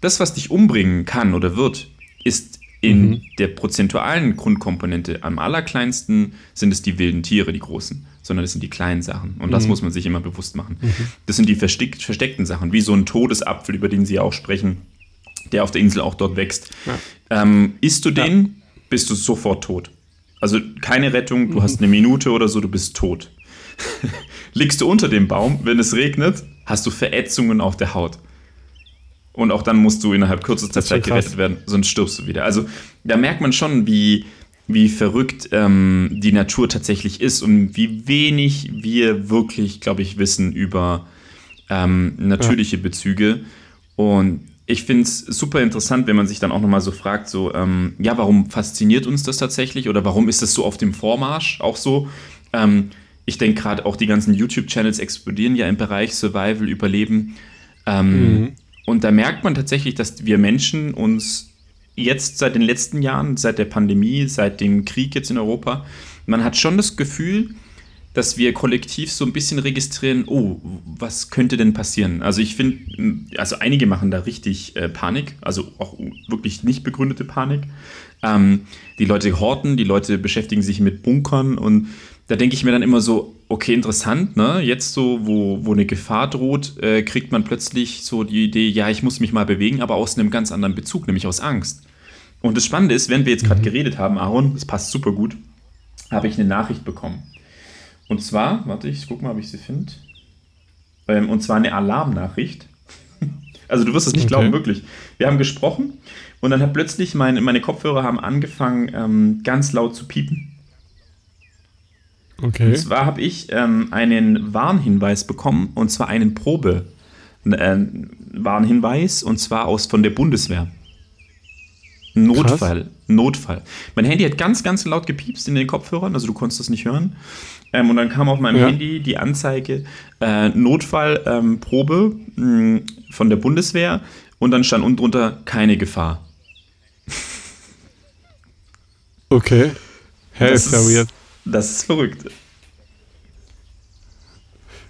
das, was dich umbringen kann oder wird, ist in mhm. der prozentualen Grundkomponente am allerkleinsten sind es die wilden Tiere, die großen, sondern es sind die kleinen Sachen. Und das mhm. muss man sich immer bewusst machen. Mhm. Das sind die versteck versteckten Sachen, wie so ein Todesapfel, über den Sie auch sprechen, der auf der Insel auch dort wächst. Ja. Ähm, isst du den, ja. bist du sofort tot. Also keine Rettung, du mhm. hast eine Minute oder so, du bist tot. Liegst du unter dem Baum, wenn es regnet, hast du Verätzungen auf der Haut. Und auch dann musst du innerhalb kürzester Zeit gerettet werden, sonst stirbst du wieder. Also da merkt man schon, wie, wie verrückt ähm, die Natur tatsächlich ist und wie wenig wir wirklich, glaube ich, wissen über ähm, natürliche ja. Bezüge. Und ich finde es super interessant, wenn man sich dann auch nochmal so fragt, so, ähm, ja, warum fasziniert uns das tatsächlich oder warum ist das so auf dem Vormarsch auch so? Ähm, ich denke gerade auch die ganzen YouTube-Channels explodieren ja im Bereich Survival, Überleben. Ähm, mhm. Und da merkt man tatsächlich, dass wir Menschen uns jetzt seit den letzten Jahren, seit der Pandemie, seit dem Krieg jetzt in Europa, man hat schon das Gefühl, dass wir kollektiv so ein bisschen registrieren, oh, was könnte denn passieren? Also ich finde, also einige machen da richtig äh, Panik, also auch wirklich nicht begründete Panik. Ähm, die Leute horten, die Leute beschäftigen sich mit Bunkern und da denke ich mir dann immer so, okay, interessant, ne? Jetzt so, wo, wo eine Gefahr droht, äh, kriegt man plötzlich so die Idee, ja, ich muss mich mal bewegen, aber aus einem ganz anderen Bezug, nämlich aus Angst. Und das Spannende ist, wenn wir jetzt gerade mhm. geredet haben, Aaron, das passt super gut, habe ich eine Nachricht bekommen. Und zwar, warte, ich guck mal, ob ich sie finde. Ähm, und zwar eine Alarmnachricht. also du wirst es nicht okay. glauben, wirklich. Wir haben gesprochen und dann hat plötzlich meine, meine Kopfhörer haben angefangen, ähm, ganz laut zu piepen. Okay. Und zwar habe ich ähm, einen Warnhinweis bekommen, und zwar einen Probe-Warnhinweis, äh, und zwar aus von der Bundeswehr. Notfall. Krass. Notfall. Mein Handy hat ganz, ganz laut gepiepst in den Kopfhörern, also du konntest das nicht hören. Ähm, und dann kam auf meinem ja. Handy die Anzeige äh, Notfallprobe ähm, von der Bundeswehr und dann stand unten drunter keine Gefahr. Okay. Hä, hey, ist ja weird. Das ist verrückt.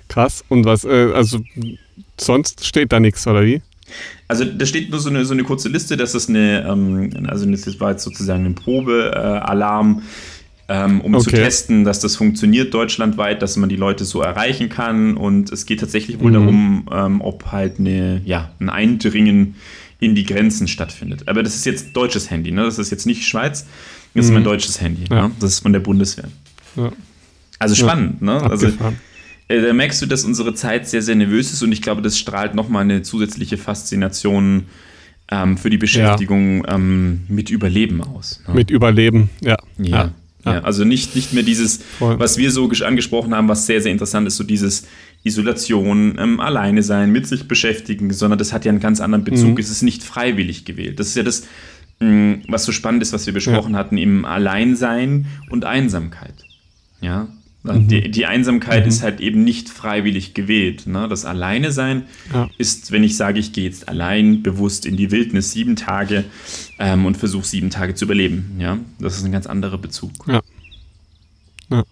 Krass. Und was, äh, also sonst steht da nichts, oder wie? Also da steht nur so eine, so eine kurze Liste, das ist eine, ähm, also das war jetzt sozusagen ein Probealarm, äh, ähm, um okay. zu testen, dass das funktioniert deutschlandweit, dass man die Leute so erreichen kann. Und es geht tatsächlich wohl mhm. darum, ähm, ob halt eine, ja, ein Eindringen in die Grenzen stattfindet. Aber das ist jetzt deutsches Handy, ne? Das ist jetzt nicht Schweiz, das mhm. ist mein deutsches Handy. Ja. Ne? Das ist von der Bundeswehr. Ja. Also spannend, ja. ne? Also äh, da merkst du, dass unsere Zeit sehr, sehr nervös ist und ich glaube, das strahlt nochmal eine zusätzliche Faszination ähm, für die Beschäftigung ja. ähm, mit Überleben aus. Ne? Mit Überleben, ja. ja. Ja, also nicht, nicht mehr dieses, Voll. was wir so angesprochen haben, was sehr, sehr interessant ist, so dieses Isolation, ähm, alleine sein, mit sich beschäftigen, sondern das hat ja einen ganz anderen Bezug. Mhm. Es ist nicht freiwillig gewählt. Das ist ja das, mh, mm, was so spannend ist, was wir besprochen ja. hatten, im Alleinsein und Einsamkeit. Ja, Mhm. Die, die, Einsamkeit mhm. ist halt eben nicht freiwillig gewählt. Ne? Das Alleine sein ja. ist, wenn ich sage, ich gehe jetzt allein bewusst in die Wildnis sieben Tage ähm, und versuche sieben Tage zu überleben. Ja, das ist ein ganz anderer Bezug. Ja. Ja,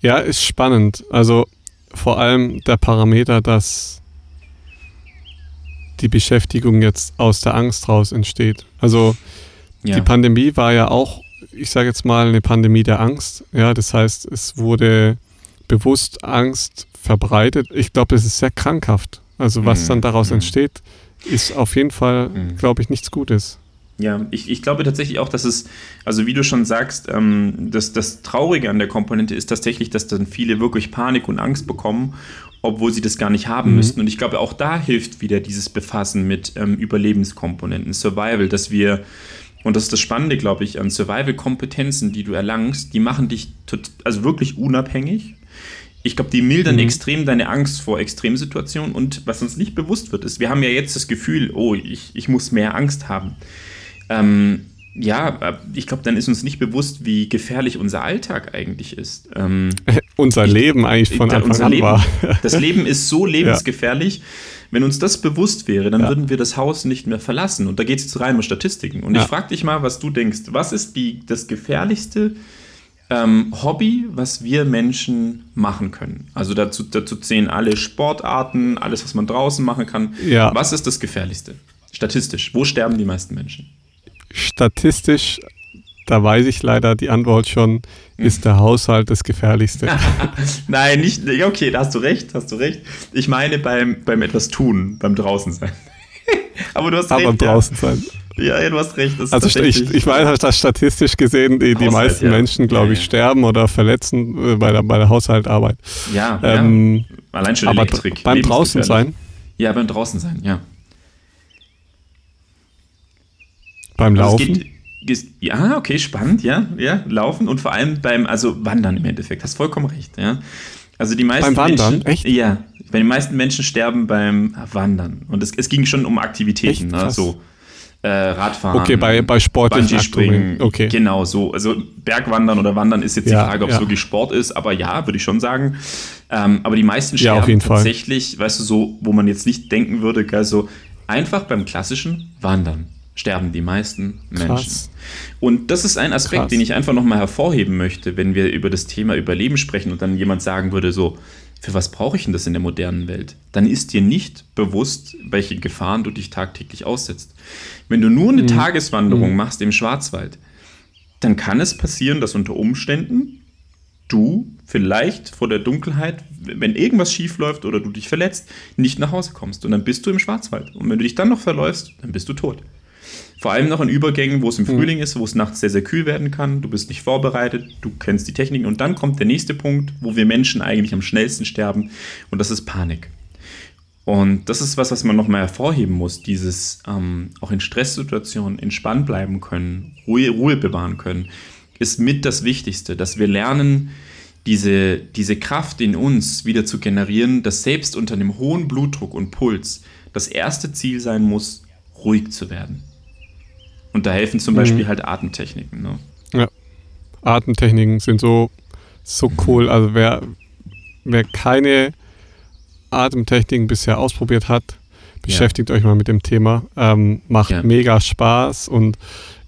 ja ist spannend. Also vor allem der Parameter, dass die Beschäftigung jetzt aus der Angst raus entsteht. Also ja. die Pandemie war ja auch ich sage jetzt mal, eine Pandemie der Angst. Ja, das heißt, es wurde bewusst Angst verbreitet. Ich glaube, das ist sehr krankhaft. Also was mhm. dann daraus mhm. entsteht, ist auf jeden Fall, mhm. glaube ich, nichts Gutes. Ja, ich, ich glaube tatsächlich auch, dass es, also wie du schon sagst, ähm, dass das Traurige an der Komponente ist tatsächlich, dass dann viele wirklich Panik und Angst bekommen, obwohl sie das gar nicht haben mhm. müssten. Und ich glaube, auch da hilft wieder dieses Befassen mit ähm, Überlebenskomponenten, Survival, dass wir und das ist das Spannende, glaube ich, an Survival-Kompetenzen, die du erlangst, die machen dich also wirklich unabhängig. Ich glaube, die mildern mhm. extrem deine Angst vor Extremsituationen. Und was uns nicht bewusst wird, ist, wir haben ja jetzt das Gefühl, oh, ich, ich muss mehr Angst haben. Ähm, ja, ich glaube, dann ist uns nicht bewusst, wie gefährlich unser Alltag eigentlich ist. Ähm, unser Leben eigentlich von Anfang an Leben, war. das Leben ist so lebensgefährlich. Ja. Wenn uns das bewusst wäre, dann ja. würden wir das Haus nicht mehr verlassen. Und da geht es jetzt rein um Statistiken. Und ja. ich frage dich mal, was du denkst. Was ist die, das gefährlichste ähm, Hobby, was wir Menschen machen können? Also dazu, dazu zählen alle Sportarten, alles, was man draußen machen kann. Ja. Was ist das gefährlichste? Statistisch. Wo sterben die meisten Menschen? Statistisch da weiß ich leider die Antwort schon, ist der Haushalt das Gefährlichste. Nein, nicht, okay, da hast du recht, hast du recht. Ich meine beim, beim etwas tun, beim draußen sein. Aber du hast Aber recht. Aber draußen ja. sein. Ja, ja, du hast recht. also ich, ich weiß, dass statistisch gesehen die, die meisten ja. Menschen, glaube ich, sterben oder verletzen äh, bei der, bei der Haushaltarbeit. Ja, ähm, allein schon Elektrik. beim draußen sein? Ja, beim draußen sein, ja. Beim also Laufen? Ja, okay, spannend, ja, ja, laufen und vor allem beim, also wandern im Endeffekt, hast vollkommen recht, ja. Also die meisten beim Wandern, Menschen, echt? Ja, weil die meisten Menschen sterben beim Wandern und es, es ging schon um Aktivitäten, ne, so äh, Radfahren. Okay, bei, bei sportlichen springen okay. Genau, so, also Bergwandern oder Wandern ist jetzt ja, die Frage, ob es wirklich Sport ist, aber ja, würde ich schon sagen. Ähm, aber die meisten sterben ja, tatsächlich, Fall. weißt du, so, wo man jetzt nicht denken würde, also einfach beim klassischen Wandern sterben die meisten Menschen. Krass. Und das ist ein Aspekt, Krass. den ich einfach nochmal hervorheben möchte, wenn wir über das Thema Überleben sprechen und dann jemand sagen würde, so, für was brauche ich denn das in der modernen Welt? Dann ist dir nicht bewusst, welche Gefahren du dich tagtäglich aussetzt. Wenn du nur eine mhm. Tageswanderung mhm. machst im Schwarzwald, dann kann es passieren, dass unter Umständen du vielleicht vor der Dunkelheit, wenn irgendwas schief läuft oder du dich verletzt, nicht nach Hause kommst. Und dann bist du im Schwarzwald. Und wenn du dich dann noch verläufst, dann bist du tot. Vor allem noch in Übergängen, wo es im mhm. Frühling ist, wo es nachts sehr, sehr kühl werden kann. Du bist nicht vorbereitet, du kennst die Techniken. Und dann kommt der nächste Punkt, wo wir Menschen eigentlich am schnellsten sterben. Und das ist Panik. Und das ist was, was man nochmal hervorheben muss. Dieses ähm, auch in Stresssituationen entspannt bleiben können, Ruhe, Ruhe bewahren können, ist mit das Wichtigste, dass wir lernen, diese, diese Kraft in uns wieder zu generieren, dass selbst unter einem hohen Blutdruck und Puls das erste Ziel sein muss, ruhig zu werden. Und da helfen zum mhm. Beispiel halt Atemtechniken. Ne? Ja, Atemtechniken sind so, so cool. Also wer, wer keine Atemtechniken bisher ausprobiert hat, beschäftigt ja. euch mal mit dem Thema. Ähm, macht ja. mega Spaß und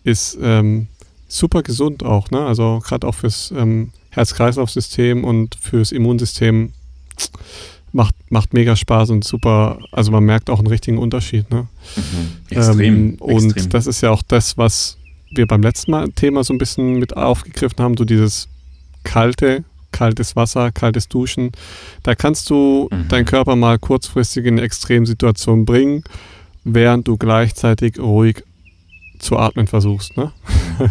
ist ähm, super gesund auch. Ne? Also gerade auch fürs ähm, Herz-Kreislauf-System und fürs Immunsystem macht, macht mega Spaß und super. Also man merkt auch einen richtigen Unterschied. Ne? Mhm. Extrem, ähm, und extrem. das ist ja auch das, was wir beim letzten Mal Thema so ein bisschen mit aufgegriffen haben, so dieses kalte, kaltes Wasser, kaltes Duschen. Da kannst du mhm. deinen Körper mal kurzfristig in eine Extremsituation bringen, während du gleichzeitig ruhig zu atmen versuchst. Ne?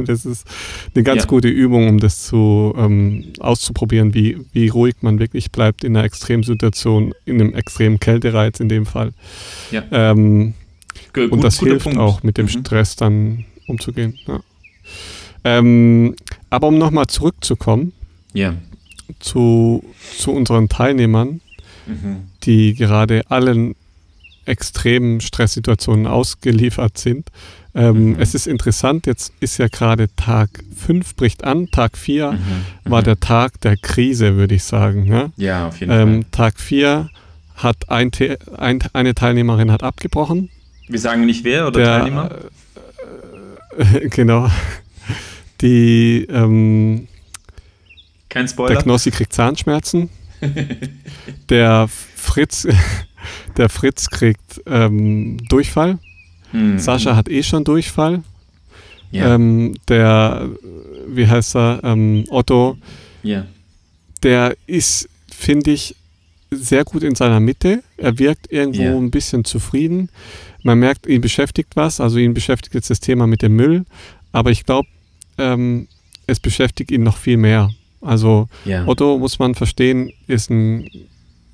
Das ist eine ganz ja. gute Übung, um das zu ähm, auszuprobieren, wie, wie ruhig man wirklich bleibt in einer Extremsituation, in einem extremen Kältereiz in dem Fall. Ja. Ähm, Gut, und das hilft Punkt. auch, mit dem mhm. Stress dann umzugehen. Ja. Ähm, aber um nochmal zurückzukommen ja. zu, zu unseren Teilnehmern, mhm. die gerade allen extremen Stresssituationen ausgeliefert sind. Ähm, mhm. Es ist interessant, jetzt ist ja gerade Tag 5 bricht an, Tag 4 mhm. war mhm. der Tag der Krise, würde ich sagen. Ja, ja auf jeden ähm, Fall. Tag 4 hat ein, ein, eine Teilnehmerin hat abgebrochen. Wir sagen nicht wer oder der, Teilnehmer? Äh, genau. Die ähm, Kein Spoiler. Der Knossi kriegt Zahnschmerzen. der Fritz der Fritz kriegt ähm, Durchfall. Mhm. Sascha hat eh schon Durchfall. Ja. Ähm, der, wie heißt er, ähm, Otto, ja. der ist, finde ich, sehr gut in seiner Mitte. Er wirkt irgendwo ja. ein bisschen zufrieden. Man merkt, ihn beschäftigt was, also ihn beschäftigt jetzt das Thema mit dem Müll, aber ich glaube, ähm, es beschäftigt ihn noch viel mehr. Also. Otto, muss man verstehen, ist ein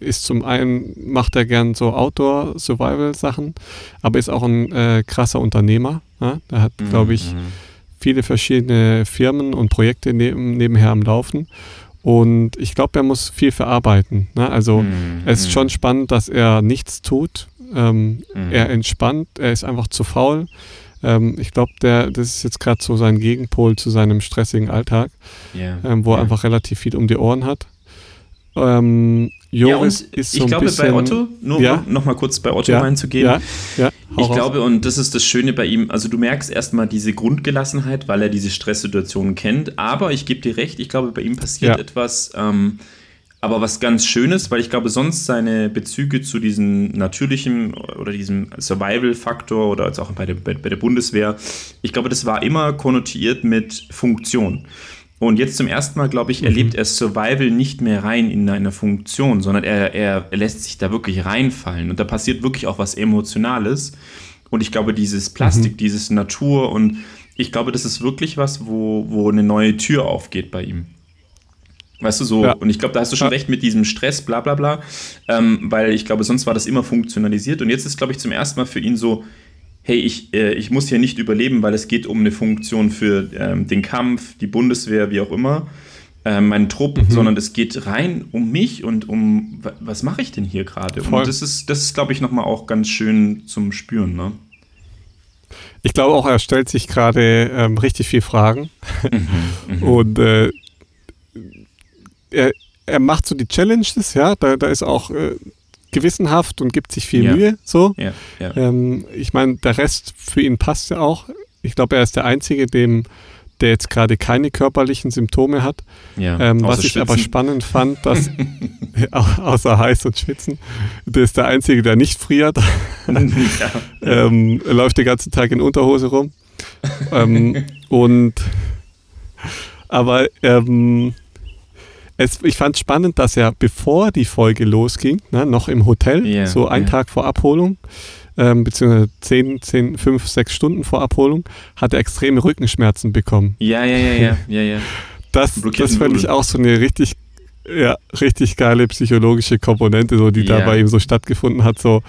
ist zum einen, macht er gern so Outdoor-Survival-Sachen, aber ist auch ein äh, krasser Unternehmer. Ja? Er hat, glaube ich, mhm. viele verschiedene Firmen und Projekte neben, nebenher am Laufen. Und ich glaube, er muss viel verarbeiten. Ne? Also mhm. es ist schon spannend, dass er nichts tut. Ähm, mhm. Er entspannt, er ist einfach zu faul. Ähm, ich glaube, das ist jetzt gerade so sein Gegenpol zu seinem stressigen Alltag, yeah. ähm, wo yeah. er einfach relativ viel um die Ohren hat. Ähm, Joris ja, ist so ich glaube bisschen, bei Otto, nur ja? noch mal kurz bei Otto ja, reinzugehen. Ja, ja, ich raus. glaube, und das ist das Schöne bei ihm, also du merkst erstmal diese Grundgelassenheit, weil er diese Stresssituationen kennt, aber ich gebe dir recht, ich glaube, bei ihm passiert etwas, ähm, aber was ganz Schönes, weil ich glaube, sonst seine Bezüge zu diesem natürlichen oder diesem Survival-Faktor oder jetzt auch bei der, bei der Bundeswehr, ich glaube, das war immer konnotiert mit Funktion. Und jetzt zum ersten Mal, glaube ich, erlebt mhm. er Survival nicht mehr rein in einer Funktion, sondern er, er, lässt sich da wirklich reinfallen. Und da passiert wirklich auch was Emotionales. Und ich glaube, dieses Plastik, mhm. dieses Natur und ich glaube, das ist wirklich was, wo, wo eine neue Tür aufgeht bei ihm. Weißt du, so, ja. und ich glaube, da hast du schon recht mit diesem Stress, bla bla bla, ähm, weil ich glaube, sonst war das immer funktionalisiert und jetzt ist, glaube ich, zum ersten Mal für ihn so, hey, ich, äh, ich muss hier nicht überleben, weil es geht um eine Funktion für ähm, den Kampf, die Bundeswehr, wie auch immer, äh, meinen Trupp, mhm. sondern es geht rein um mich und um, was mache ich denn hier gerade? Und das ist, das ist, glaube ich, nochmal auch ganz schön zum Spüren, ne? Ich glaube auch, er stellt sich gerade ähm, richtig viel Fragen. Mhm, mhm. und äh, er, er macht so die Challenges, ja, da, da ist auch äh, gewissenhaft und gibt sich viel ja. Mühe. So. Ja, ja. Ähm, ich meine, der Rest für ihn passt ja auch. Ich glaube, er ist der Einzige, dem, der jetzt gerade keine körperlichen Symptome hat. Ähm, was ich aber spannend fand, dass außer heiß und schwitzen, der ist der Einzige, der nicht friert. ähm, er läuft den ganzen Tag in Unterhose rum. ähm, und aber ähm, es, ich fand es spannend, dass er, bevor die Folge losging, ne, noch im Hotel, yeah, so einen yeah. Tag vor Abholung, ähm, beziehungsweise 10, 10, 5, 6 Stunden vor Abholung, hat er extreme Rückenschmerzen bekommen. Ja, ja, ja, ja, ja, ja. Das, das fand ich auch so eine richtig, ja, richtig geile psychologische Komponente, so, die yeah. da bei ihm so stattgefunden hat. So,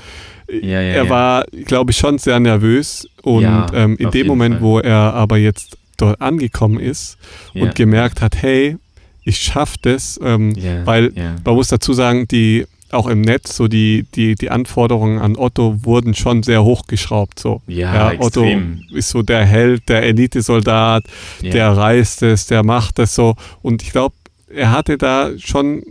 ja, ja, er war, glaube ich, schon sehr nervös und ähm, in dem Moment, Fall. wo er aber jetzt dort angekommen ist und gemerkt hat, hey, ich schaffe das, ähm, yeah, weil yeah. man muss dazu sagen, die auch im Netz, so die, die, die Anforderungen an Otto wurden schon sehr hochgeschraubt. So. Ja, ja Otto ist so der Held, der Elitesoldat, yeah. der reist es, der macht es so. Und ich glaube, er hatte da schon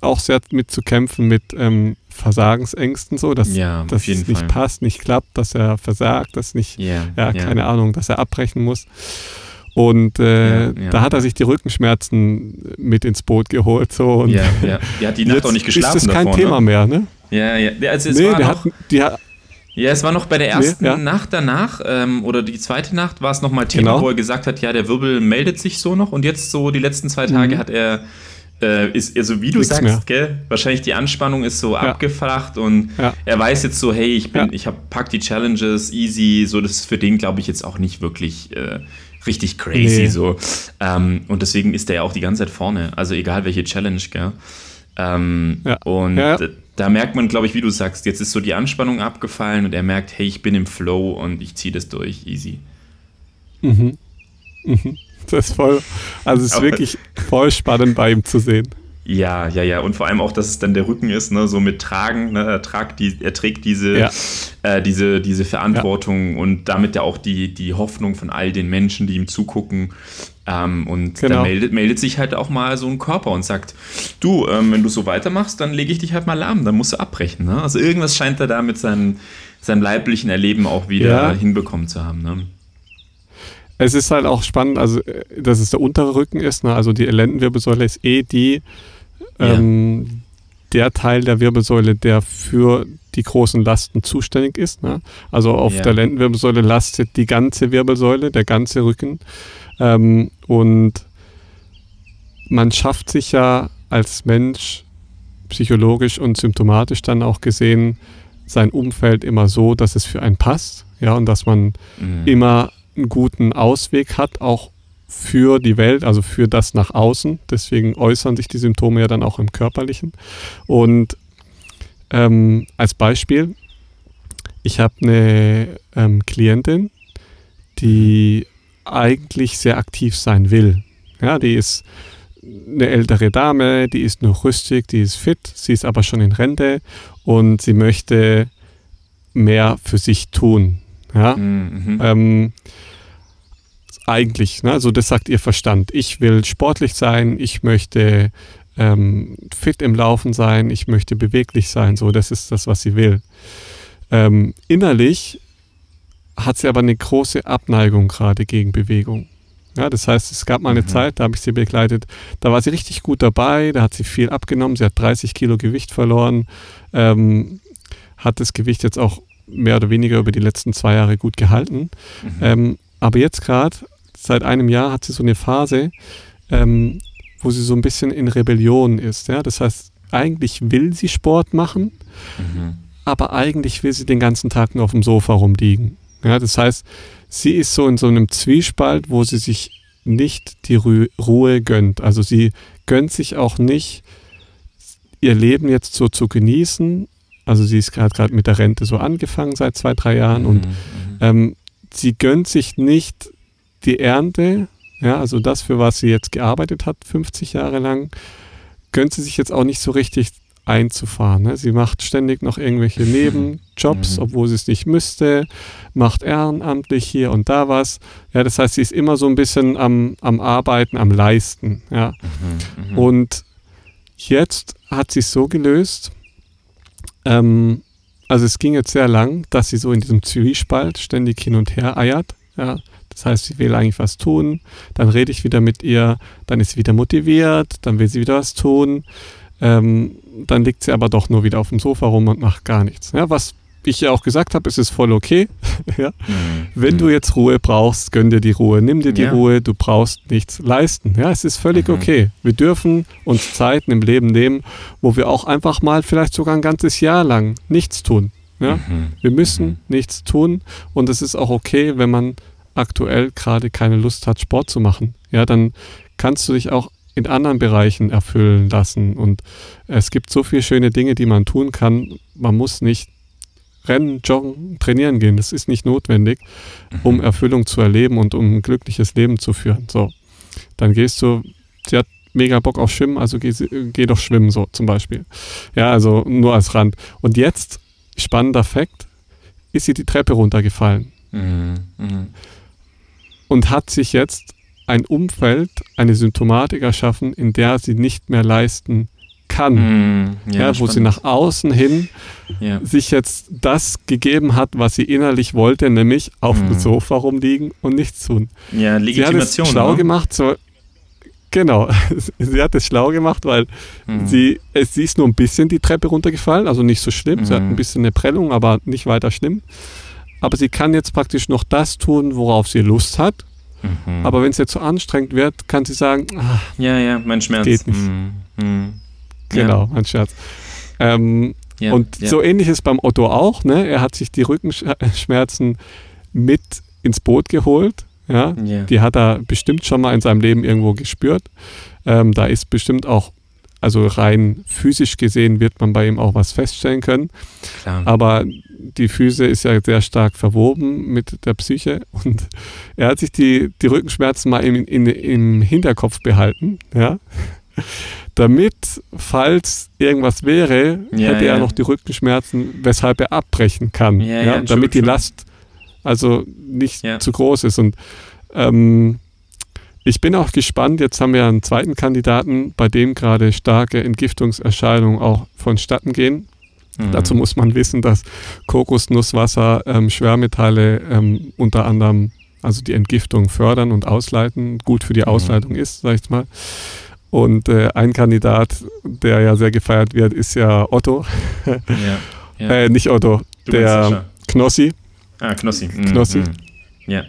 auch sehr mit zu kämpfen mit ähm, Versagensängsten, so, dass, ja, dass es nicht Fall. passt, nicht klappt, dass er versagt, dass nicht, ja, keine Ahnung, dass er abbrechen muss. Und äh, ja, ja. da hat er sich die Rückenschmerzen mit ins Boot geholt. So, und ja, ja. Die hat die Nacht auch nicht geschlafen. Ist das kein davor, Thema ne? mehr, ne? Ja, ja. Also es nee, war noch, hat, die hat, ja, es war noch bei der ersten nee, ja. Nacht danach ähm, oder die zweite Nacht war es nochmal Thema, genau. wo er gesagt hat, ja, der Wirbel meldet sich so noch und jetzt so die letzten zwei Tage mhm. hat er äh, ist, also wie du Nichts sagst, mehr. gell, wahrscheinlich die Anspannung ist so ja. abgeflacht und ja. er weiß jetzt so, hey, ich bin, ich hab pack die Challenges easy, so das ist für den, glaube ich, jetzt auch nicht wirklich äh, richtig crazy nee. so. Ähm, und deswegen ist er ja auch die ganze Zeit vorne, also egal welche Challenge, gell. Ähm, und da merkt man, glaube ich, wie du sagst, jetzt ist so die Anspannung abgefallen und er merkt, hey, ich bin im Flow und ich ziehe das durch, easy. Mhm. Mhm. Das ist voll, also es ist wirklich voll spannend bei ihm zu sehen. Ja, ja, ja. Und vor allem auch, dass es dann der Rücken ist, ne? so mit Tragen. Ne? Er, tragt die, er trägt diese, ja. äh, diese, diese Verantwortung ja. und damit ja auch die, die Hoffnung von all den Menschen, die ihm zugucken. Ähm, und genau. dann meldet, meldet sich halt auch mal so ein Körper und sagt, du, ähm, wenn du so weitermachst, dann lege ich dich halt mal lahm, dann musst du abbrechen. Ne? Also irgendwas scheint er da mit seinem, seinem leiblichen Erleben auch wieder ja. hinbekommen zu haben. Ne? Es ist halt auch spannend, also äh, dass es der untere Rücken ist, ne? also die Lendenwirbelsäule ist eh die, ähm, der Teil der Wirbelsäule, der für die großen Lasten zuständig ist. Ne? Also auf ja. der Lendenwirbelsäule lastet die ganze Wirbelsäule, der ganze Rücken. Ähm, und man schafft sich ja als Mensch psychologisch und symptomatisch dann auch gesehen sein Umfeld immer so, dass es für einen passt. Ja, und dass man mhm. immer einen guten Ausweg hat, auch für die Welt, also für das nach außen. Deswegen äußern sich die Symptome ja dann auch im körperlichen. Und ähm, als Beispiel, ich habe eine ähm, Klientin, die eigentlich sehr aktiv sein will. Ja, die ist eine ältere Dame, die ist noch rüstig, die ist fit, sie ist aber schon in Rente und sie möchte mehr für sich tun. Ja? Mhm. Ähm, eigentlich, ne? also das sagt ihr Verstand. Ich will sportlich sein, ich möchte ähm, fit im Laufen sein, ich möchte beweglich sein, so das ist das, was sie will. Ähm, innerlich hat sie aber eine große Abneigung gerade gegen Bewegung. Ja, das heißt, es gab mal eine mhm. Zeit, da habe ich sie begleitet, da war sie richtig gut dabei, da hat sie viel abgenommen, sie hat 30 Kilo Gewicht verloren, ähm, hat das Gewicht jetzt auch mehr oder weniger über die letzten zwei Jahre gut gehalten. Mhm. Ähm, aber jetzt gerade seit einem Jahr hat sie so eine Phase, ähm, wo sie so ein bisschen in Rebellion ist. Ja? Das heißt, eigentlich will sie Sport machen, mhm. aber eigentlich will sie den ganzen Tag nur auf dem Sofa rumliegen. Ja? Das heißt, sie ist so in so einem Zwiespalt, wo sie sich nicht die Ru Ruhe gönnt. Also sie gönnt sich auch nicht, ihr Leben jetzt so zu genießen. Also sie ist gerade mit der Rente so angefangen seit zwei, drei Jahren mhm. und mhm. ähm, sie gönnt sich nicht die Ernte, ja, also das, für was sie jetzt gearbeitet hat, 50 Jahre lang, gönnt sie sich jetzt auch nicht so richtig einzufahren. Ne? Sie macht ständig noch irgendwelche Nebenjobs, mhm. obwohl sie es nicht müsste, macht ehrenamtlich hier und da was. Ja, das heißt, sie ist immer so ein bisschen am, am Arbeiten, am Leisten. Ja. Mhm, mh. Und jetzt hat sie es so gelöst, ähm, also es ging jetzt sehr lang, dass sie so in diesem Zwiespalt ständig hin und her eiert. Ja. Das heißt, sie will eigentlich was tun, dann rede ich wieder mit ihr, dann ist sie wieder motiviert, dann will sie wieder was tun, ähm, dann liegt sie aber doch nur wieder auf dem Sofa rum und macht gar nichts. Ja, was ich ja auch gesagt habe, ist es voll okay. ja? Mhm. Wenn mhm. du jetzt Ruhe brauchst, gönn dir die Ruhe, nimm dir die ja. Ruhe, du brauchst nichts leisten. Ja, es ist völlig mhm. okay. Wir dürfen uns Zeiten im Leben nehmen, wo wir auch einfach mal vielleicht sogar ein ganzes Jahr lang nichts tun. Ja? Mhm. Wir müssen mhm. nichts tun und es ist auch okay, wenn man aktuell gerade keine Lust hat, Sport zu machen, ja, dann kannst du dich auch in anderen Bereichen erfüllen lassen. Und es gibt so viele schöne Dinge, die man tun kann. Man muss nicht rennen, joggen, trainieren gehen. Das ist nicht notwendig, um mhm. Erfüllung zu erleben und um ein glückliches Leben zu führen. So, dann gehst du, sie hat mega Bock auf Schwimmen, also geh, geh doch schwimmen, so zum Beispiel. Ja, also nur als Rand. Und jetzt, spannender Fakt, ist sie die Treppe runtergefallen. Mhm. Mhm und hat sich jetzt ein Umfeld, eine Symptomatik erschaffen, in der sie nicht mehr leisten kann. Mhm. Ja, wo spannend. sie nach außen hin Ja. sich jetzt das gegeben hat, was sie innerlich wollte, nämlich auf dem Mhm. Sofa rumliegen und nichts tun. ja, Sie hat es Legitimation. schlau ne? gemacht, so genau. sie hat es schlau gemacht, weil Mhm. sie, es, sie ist nur ein bisschen die Treppe runtergefallen, also nicht so schlimm. Sie hat ein bisschen eine Prellung, aber nicht weiter schlimm. Aber sie kann jetzt praktisch noch das tun, worauf sie Lust hat. Mhm. Aber wenn es jetzt so anstrengend wird, kann sie sagen, ah, ja, ja, mein Schmerz. Geht nicht. Mhm. Mhm. genau, mein Scherz. Ähm, Ja. und ja. so ähnlich ist beim Otto auch. Ne? Er hat sich die Rückenschmerzen mit ins Boot geholt. Ja? Ja. Die hat er bestimmt schon mal in seinem Leben irgendwo gespürt. Ähm, da ist bestimmt auch, also rein physisch gesehen, wird man bei ihm auch was feststellen können. Klar. Aber die Füße ist ja sehr stark verwoben mit der Psyche und er hat sich die, die Rückenschmerzen mal im, in, im Hinterkopf behalten, ja. Damit, falls irgendwas wäre, Ja, hätte er ja. noch die Rückenschmerzen, weshalb er abbrechen kann. Ja, Ja, damit die. Last also nicht zu groß ist. Und ähm, ich bin auch gespannt, jetzt haben wir einen zweiten Kandidaten, bei dem gerade starke Entgiftungserscheinungen auch vonstatten gehen. Mhm. Dazu muss man wissen, dass Kokosnusswasser ähm, Schwermetalle ähm, unter anderem, also die Entgiftung fördern und ausleiten, gut für die Mhm. Ausleitung ist, sag ich mal. Und äh, ein Kandidat, der ja sehr gefeiert wird, ist ja Otto. Ja. ja. Äh, nicht Otto, Du der. Knossi. Ah, Knossi. Mhm. Knossi. mhm. Ja.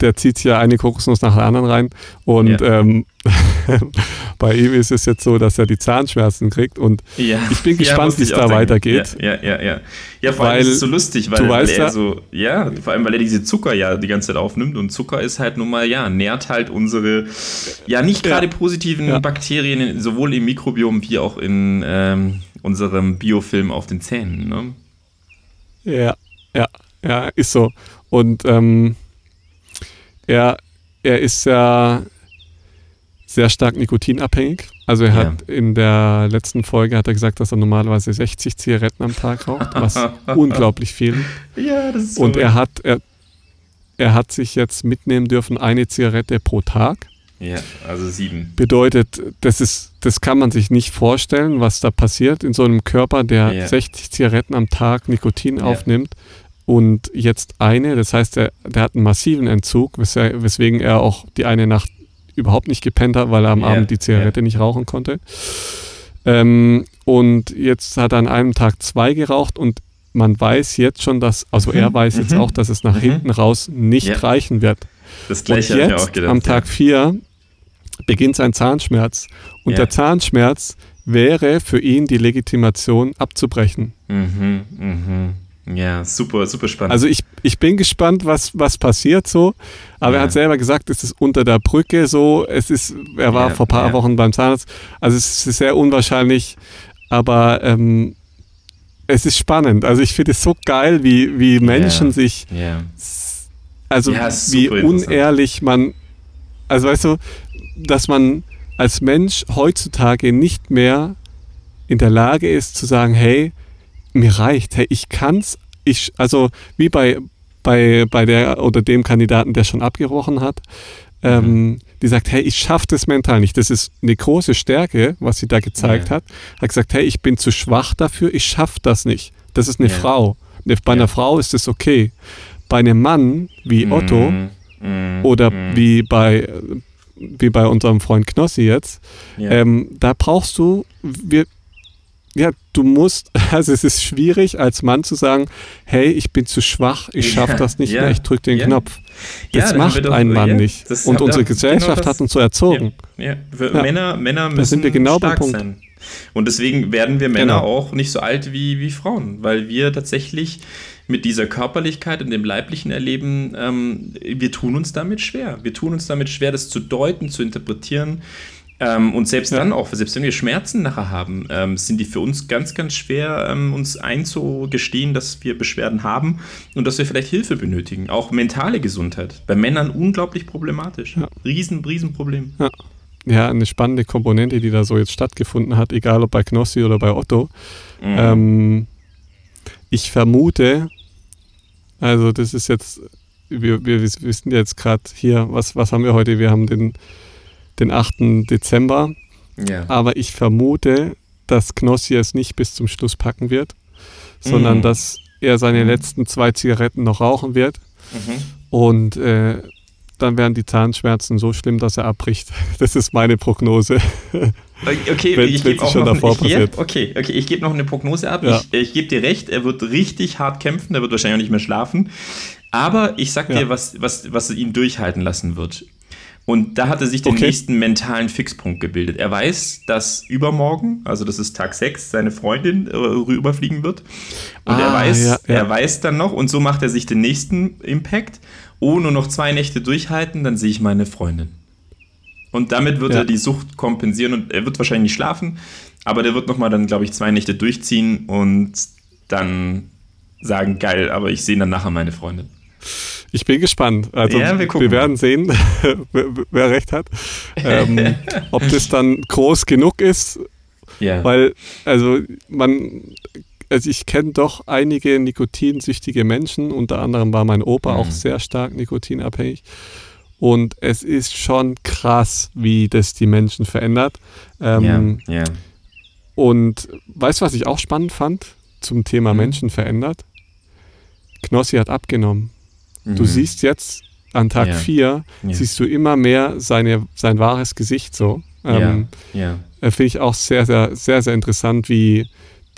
Der zieht ja eine Kokosnuss nach der anderen rein. Und Ja. ähm, bei ihm ist es jetzt so, dass er die Zahnschmerzen kriegt. Und ja. Ich bin gespannt, wie es da denken. weitergeht. Ja, ja, ja. Ja, vor allem Weil ist es so lustig, weil, du weil weißt er ja- so, ja, vor allem, weil er diese Zucker ja die ganze Zeit aufnimmt und Zucker ist halt nun mal, ja, nährt halt unsere, ja, nicht gerade positiven. Bakterien, sowohl im Mikrobiom wie auch in ähm, unserem Biofilm auf den Zähnen, ne? Ja, ja, ja, ist so. Und ähm, er, er ist ja sehr stark nikotinabhängig. Also er hat in der letzten Folge hat er gesagt, dass er normalerweise 60 Zigaretten am Tag raucht, was unglaublich viel. Ja, das ist Und er hat, er, er hat sich jetzt mitnehmen dürfen, eine Zigarette pro Tag. Ja, also sieben. Bedeutet, das ist, das kann man sich nicht vorstellen, was da passiert in so einem Körper, der Ja. 60 Zigaretten am Tag Nikotin Ja. aufnimmt und jetzt eine, das heißt, der, der hat einen massiven Entzug, wes weswegen er auch die eine Nacht überhaupt nicht gepennt hat, weil er am Ja, Abend die Zigarette nicht rauchen konnte. Ähm, und jetzt hat er an einem Tag zwei geraucht und man weiß jetzt schon, dass, also er weiß jetzt mhm, auch, dass es nach mhm. hinten raus nicht Ja. reichen wird. Das Und gleiche auch jetzt, gedacht. am Tag 4, beginnt sein Zahnschmerz. Und Ja. der Zahnschmerz wäre für ihn die Legitimation abzubrechen. ja. Mhm, mhm. Ja, super, super spannend. Also ich, ich bin gespannt, was, was passiert so. Aber Ja. er hat selber gesagt, es ist unter der Brücke so. Es ist, er war Ja, vor ein paar ja. Wochen beim Zahnarzt. Also es ist sehr unwahrscheinlich, aber ähm, es ist spannend. Also ich finde es so geil, wie, wie Menschen sich ja. Also wie unehrlich man, also weißt du, dass man als Mensch heutzutage nicht mehr in der Lage ist zu sagen, hey, mir reicht, hey, ich kann's, ich, also wie bei, bei, bei der oder dem Kandidaten, der schon abgebrochen hat, ähm, die sagt, hey, ich schaffe das mental nicht. Das ist eine große Stärke, was sie da gezeigt Ja. hat. Hat gesagt, hey, ich bin zu schwach dafür, ich schaffe das nicht. Das ist eine Ja. Frau. Ne- Bei einer Ja. Frau ist das okay. Bei einem Mann wie Otto Mhm, mhm, oder mhm. wie bei wie bei unserem Freund Knossi jetzt, ähm, da brauchst du, wir, ja, du musst, also es ist schwierig als Mann zu sagen, hey, ich bin zu schwach, ich schaffe Ja, das nicht ja, mehr, ich drücke den ja. Knopf. Ja, Das da haben macht doch- ein Mann ja, nicht. Und unsere da- Gesellschaft genau hat uns so erzogen. Ja, ja. Ja. Männer, Männer müssen Da sind wir genau stark Punkt. sein. Und deswegen werden wir Männer Genau. auch nicht so alt wie, wie Frauen, weil wir tatsächlich mit dieser Körperlichkeit und dem leiblichen Erleben, ähm, wir tun uns damit schwer. Wir tun uns damit schwer, das zu deuten, zu interpretieren. Ähm, und selbst Ja. dann auch, selbst wenn wir Schmerzen nachher haben, ähm, sind die für uns ganz, ganz schwer, ähm, uns einzugestehen, dass wir Beschwerden haben und dass wir vielleicht Hilfe benötigen. Auch mentale Gesundheit. Bei Männern unglaublich problematisch. Ja. Riesen, Riesenproblem. Ja, eine spannende Komponente, die da so jetzt stattgefunden hat, egal ob bei Knossi oder bei Otto. Mhm. Ähm, ich vermute, also das ist jetzt, wir, wir wissen jetzt gerade hier, was, was haben wir heute? Wir haben den, den 8. Dezember, ja. aber ich vermute, dass Knossi es nicht bis zum Schluss packen wird, sondern Mm. dass er seine letzten zwei Zigaretten noch rauchen wird. Mhm. Und äh, dann werden die Zahnschmerzen so schlimm, dass er abbricht. Das ist meine Prognose. Okay, Wenn- ich gebe auch schon noch, davor ich, passiert. okay, okay, ich gebe noch eine Prognose ab. Ja. Ich, ich gebe dir recht, er wird richtig hart kämpfen, er wird wahrscheinlich auch nicht mehr schlafen. Aber ich sag Ja. dir, was, was, was ihn durchhalten lassen wird. Und da hat er sich den Okay. nächsten mentalen Fixpunkt gebildet. Er weiß, dass übermorgen, also das ist Tag 6, seine Freundin äh, rüberfliegen wird. Und er Ah, weiß, ja, ja. er weiß dann noch, und so macht er sich den nächsten Impact. Oh, nur noch zwei Nächte durchhalten, dann sehe ich meine Freundin. Und damit wird Ja. er die Sucht kompensieren und er wird wahrscheinlich nicht schlafen, aber der wird nochmal dann, glaube ich, zwei Nächte durchziehen und dann sagen, geil, aber ich sehe dann nachher meine Freundin. Ich bin gespannt. Also Ja, wir wir, werden sehen, wer, wer recht hat. Ähm, ob das dann groß genug ist, Ja. weil, also man, also ich kenne doch einige nikotinsüchtige Menschen, unter anderem war mein Opa Mhm. auch sehr stark nikotinabhängig. Und es ist schon krass, wie das die Menschen verändert. Ähm, ja, ja. Und weißt du, was ich auch spannend fand zum Thema Mhm. Menschen verändert? Knossi hat abgenommen. Du Mhm. siehst jetzt an Tag Ja. 4, Ja. siehst du immer mehr seine, sein wahres Gesicht so. Ähm, ja, ja. äh, Finde ich auch sehr, sehr, sehr, sehr interessant, wie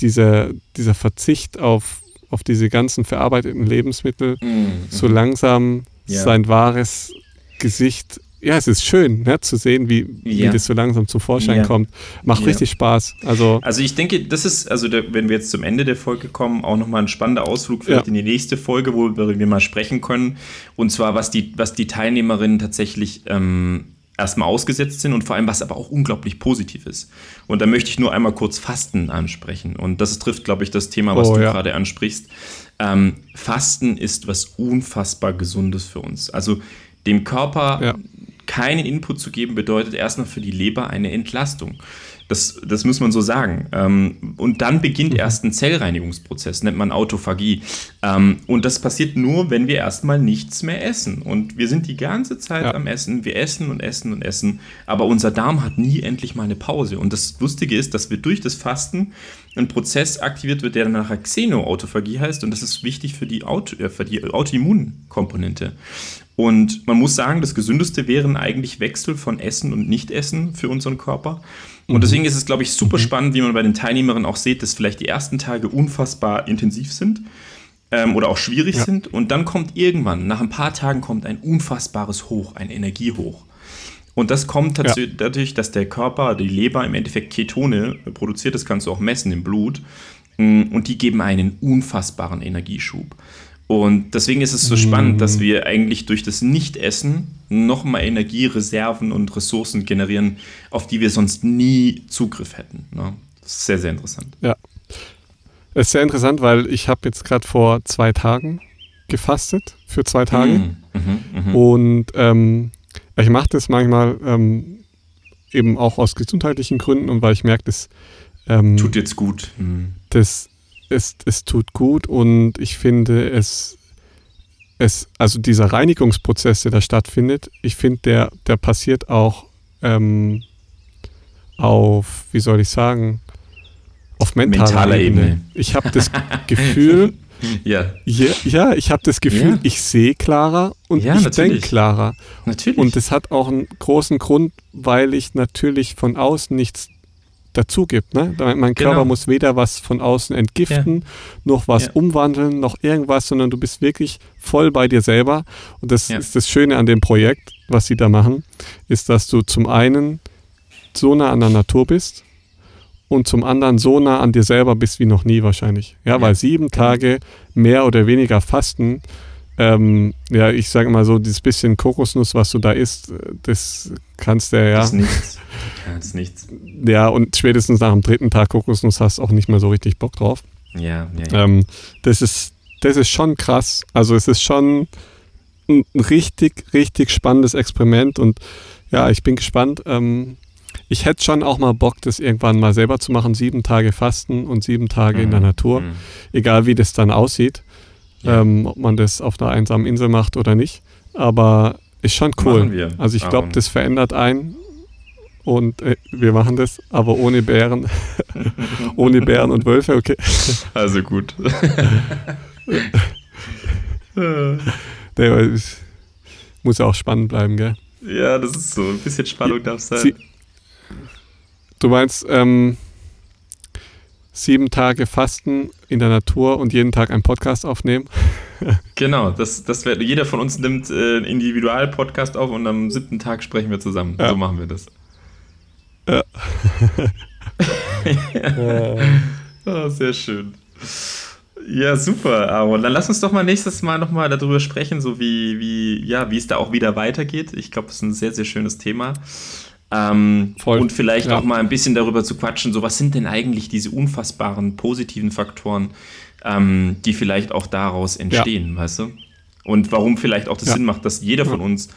dieser, dieser Verzicht auf, auf diese ganzen verarbeiteten Lebensmittel Mhm. so langsam sein wahres Gesicht. Ja, es ist schön ne, zu sehen, wie, wie Ja. das so langsam zum Vorschein Ja. kommt. Macht Ja. richtig Spaß. Also, Also ich denke, das ist, also der, wenn wir jetzt zum Ende der Folge kommen, auch nochmal ein spannender Ausflug vielleicht in die nächste Folge, worüber wir mal sprechen können. Und zwar, was die, was die Teilnehmerinnen tatsächlich ähm, erstmal ausgesetzt sind und vor allem, was aber auch unglaublich positiv ist. Und da möchte ich nur einmal kurz Fasten ansprechen. Und das trifft, glaube ich, das Thema, was Oh, du ja. gerade ansprichst. Ähm, Fasten ist was unfassbar Gesundes für uns. Also dem Körper Ja. Keinen Input zu geben, bedeutet erstmal für die Leber eine Entlastung. Das, das muss man so sagen. Ähm, und dann beginnt erst ein Zellreinigungsprozess, nennt man Autophagie. Ähm, und das passiert nur, wenn wir erstmal nichts mehr essen. Und wir sind die ganze Zeit Ja. am Essen. Wir essen und essen und essen. Aber unser Darm hat nie endlich mal eine Pause. Und das Lustige ist, dass wir durch das Fasten ein Prozess aktiviert wird, der dann nachher Xenoautophagie heißt. Und das ist wichtig für die, Auto, äh, für die Autoimmunkomponente. Und man muss sagen, das Gesündeste wären eigentlich Wechsel von Essen und Nicht-Essen für unseren Körper. Und deswegen ist es, glaube ich, super spannend, wie man bei den Teilnehmerinnen auch sieht, dass vielleicht die ersten Tage unfassbar intensiv sind ähm, oder auch schwierig Ja. sind. Und dann kommt irgendwann, nach ein paar Tagen, kommt ein unfassbares Hoch, ein Energiehoch. Und das kommt Ja. dadurch, dass der Körper, die Leber im Endeffekt Ketone produziert, das kannst du auch messen im Blut. Mm, Und die geben einen unfassbaren Energieschub. Und deswegen ist es so spannend, dass wir eigentlich durch das Nichtessen nochmal Energiereserven und Ressourcen generieren, auf die wir sonst nie Zugriff hätten. Ne? Das ist sehr, sehr interessant. ja. Es ist sehr interessant, weil ich habe jetzt gerade vor zwei Tagen gefastet, für zwei Tage. Mhm, mhm, mhm. Und ähm, ich mache das manchmal ähm, eben auch aus gesundheitlichen Gründen und weil ich merke, dass ähm, Tut jetzt gut. Mhm. das es, es tut gut und ich finde es, es also dieser Reinigungsprozess, der da stattfindet, ich finde, der, der passiert auch ähm, auf, wie soll ich sagen, auf mentaler, Mentaler Ebene. Ebene. Ich habe das Gefühl, Ja, ja, ja ich habe das Gefühl, Ja. ich sehe klarer und Ja, ich denke klarer. natürlich. Und das hat auch einen großen Grund, weil ich natürlich von außen nichts dazu gibt. Ne? Mein Körper Genau. muss weder was von außen entgiften, noch was Ja. umwandeln, noch irgendwas, sondern du bist wirklich voll bei dir selber. Und das Ja. ist das Schöne an dem Projekt, was sie da machen, ist, dass du zum einen so nah an der Natur bist und zum anderen so nah an dir selber bist wie noch nie wahrscheinlich. Ja, Ja, weil sieben genau. Tage mehr oder weniger fasten, ähm, ja, ich sage mal so, dieses bisschen Kokosnuss, was du da isst, äh, das kannst du ja, Das ist nichts. Ja, das ist nichts. ja, und spätestens nach dem dritten Tag Kokosnuss hast du auch nicht mehr so richtig Bock drauf. Ja, ja, ja. Ähm, das ist, das ist schon krass. Also es ist schon ein richtig, richtig spannendes Experiment und ja, ich bin gespannt. Ähm, ich hätte schon auch mal Bock, das irgendwann mal selber zu machen. Sieben Tage Fasten und sieben Tage in der Mhm, Natur. mhm. Egal wie das dann aussieht. Ja. Ähm, ob man das auf einer einsamen Insel macht oder nicht. Aber ist schon cool. Machen wir, Also ich glaube, das verändert einen und äh, wir machen das, aber ohne Bären. ohne Bären und Wölfe, okay. Also gut. nee, muss auch spannend bleiben, gell? Ja, das ist so. Ein bisschen Spannung darf sein. Sie, du meinst, ähm, sieben Tage Fasten in der Natur und jeden Tag einen Podcast aufnehmen? genau, das, das wär, jeder von uns nimmt äh, einen Individual-Podcast auf und am siebten Tag sprechen wir zusammen. Ja. So machen wir das. Ja. oh, sehr schön. Ja, super, Aaron. Dann lass uns doch mal nächstes Mal nochmal darüber sprechen, so wie, wie, ja, wie es da auch wieder weitergeht. Ich glaube, das ist ein sehr, sehr schönes Thema. Ähm, und vielleicht ja. auch mal ein bisschen darüber zu quatschen, so was sind denn eigentlich diese unfassbaren positiven Faktoren, ähm, die vielleicht auch daraus entstehen, ja. weißt du? Und warum vielleicht auch das ja. Sinn macht, dass jeder von uns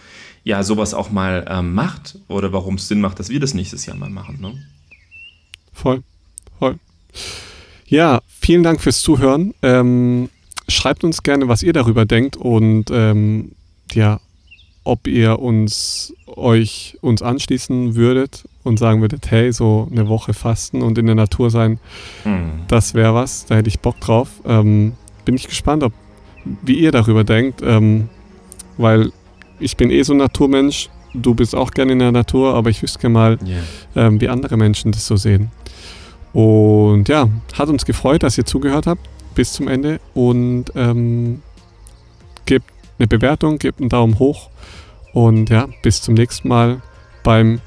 ja sowas auch mal ähm, macht oder warum es Sinn macht, dass wir das nächstes Jahr mal machen. Ne? Voll, voll. Ja, vielen Dank fürs Zuhören. Ähm, schreibt uns gerne, was ihr darüber denkt und ähm, ja, ob ihr uns euch uns anschließen würdet und sagen würdet, hey, so eine Woche fasten und in der Natur sein, mhm. das wäre was, da hätte ich Bock drauf. Ähm, bin ich gespannt, ob wie ihr darüber denkt, ähm, weil ich bin eh so ein Naturmensch, du bist auch gerne in der Natur, aber ich wüsste gerne mal, yeah. ähm, wie andere Menschen das so sehen. Und ja, hat uns gefreut, dass ihr zugehört habt bis zum Ende und ähm, gebt eine Bewertung, gebt einen Daumen hoch und ja, bis zum nächsten Mal beim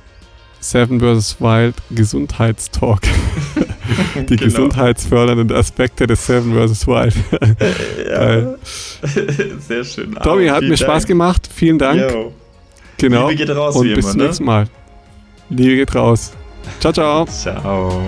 Seven vs. Wild Gesundheitstalk. Die genau. gesundheitsfördernden Aspekte des Seven vs. Wild. ja. Sehr schön. Tommy, hat mir Dank. Spaß gemacht. Vielen Dank. Yo. Genau. Liebe geht raus. Und bis immer, zum ne? nächsten Mal. Liebe geht raus. Ciao, ciao. Ciao.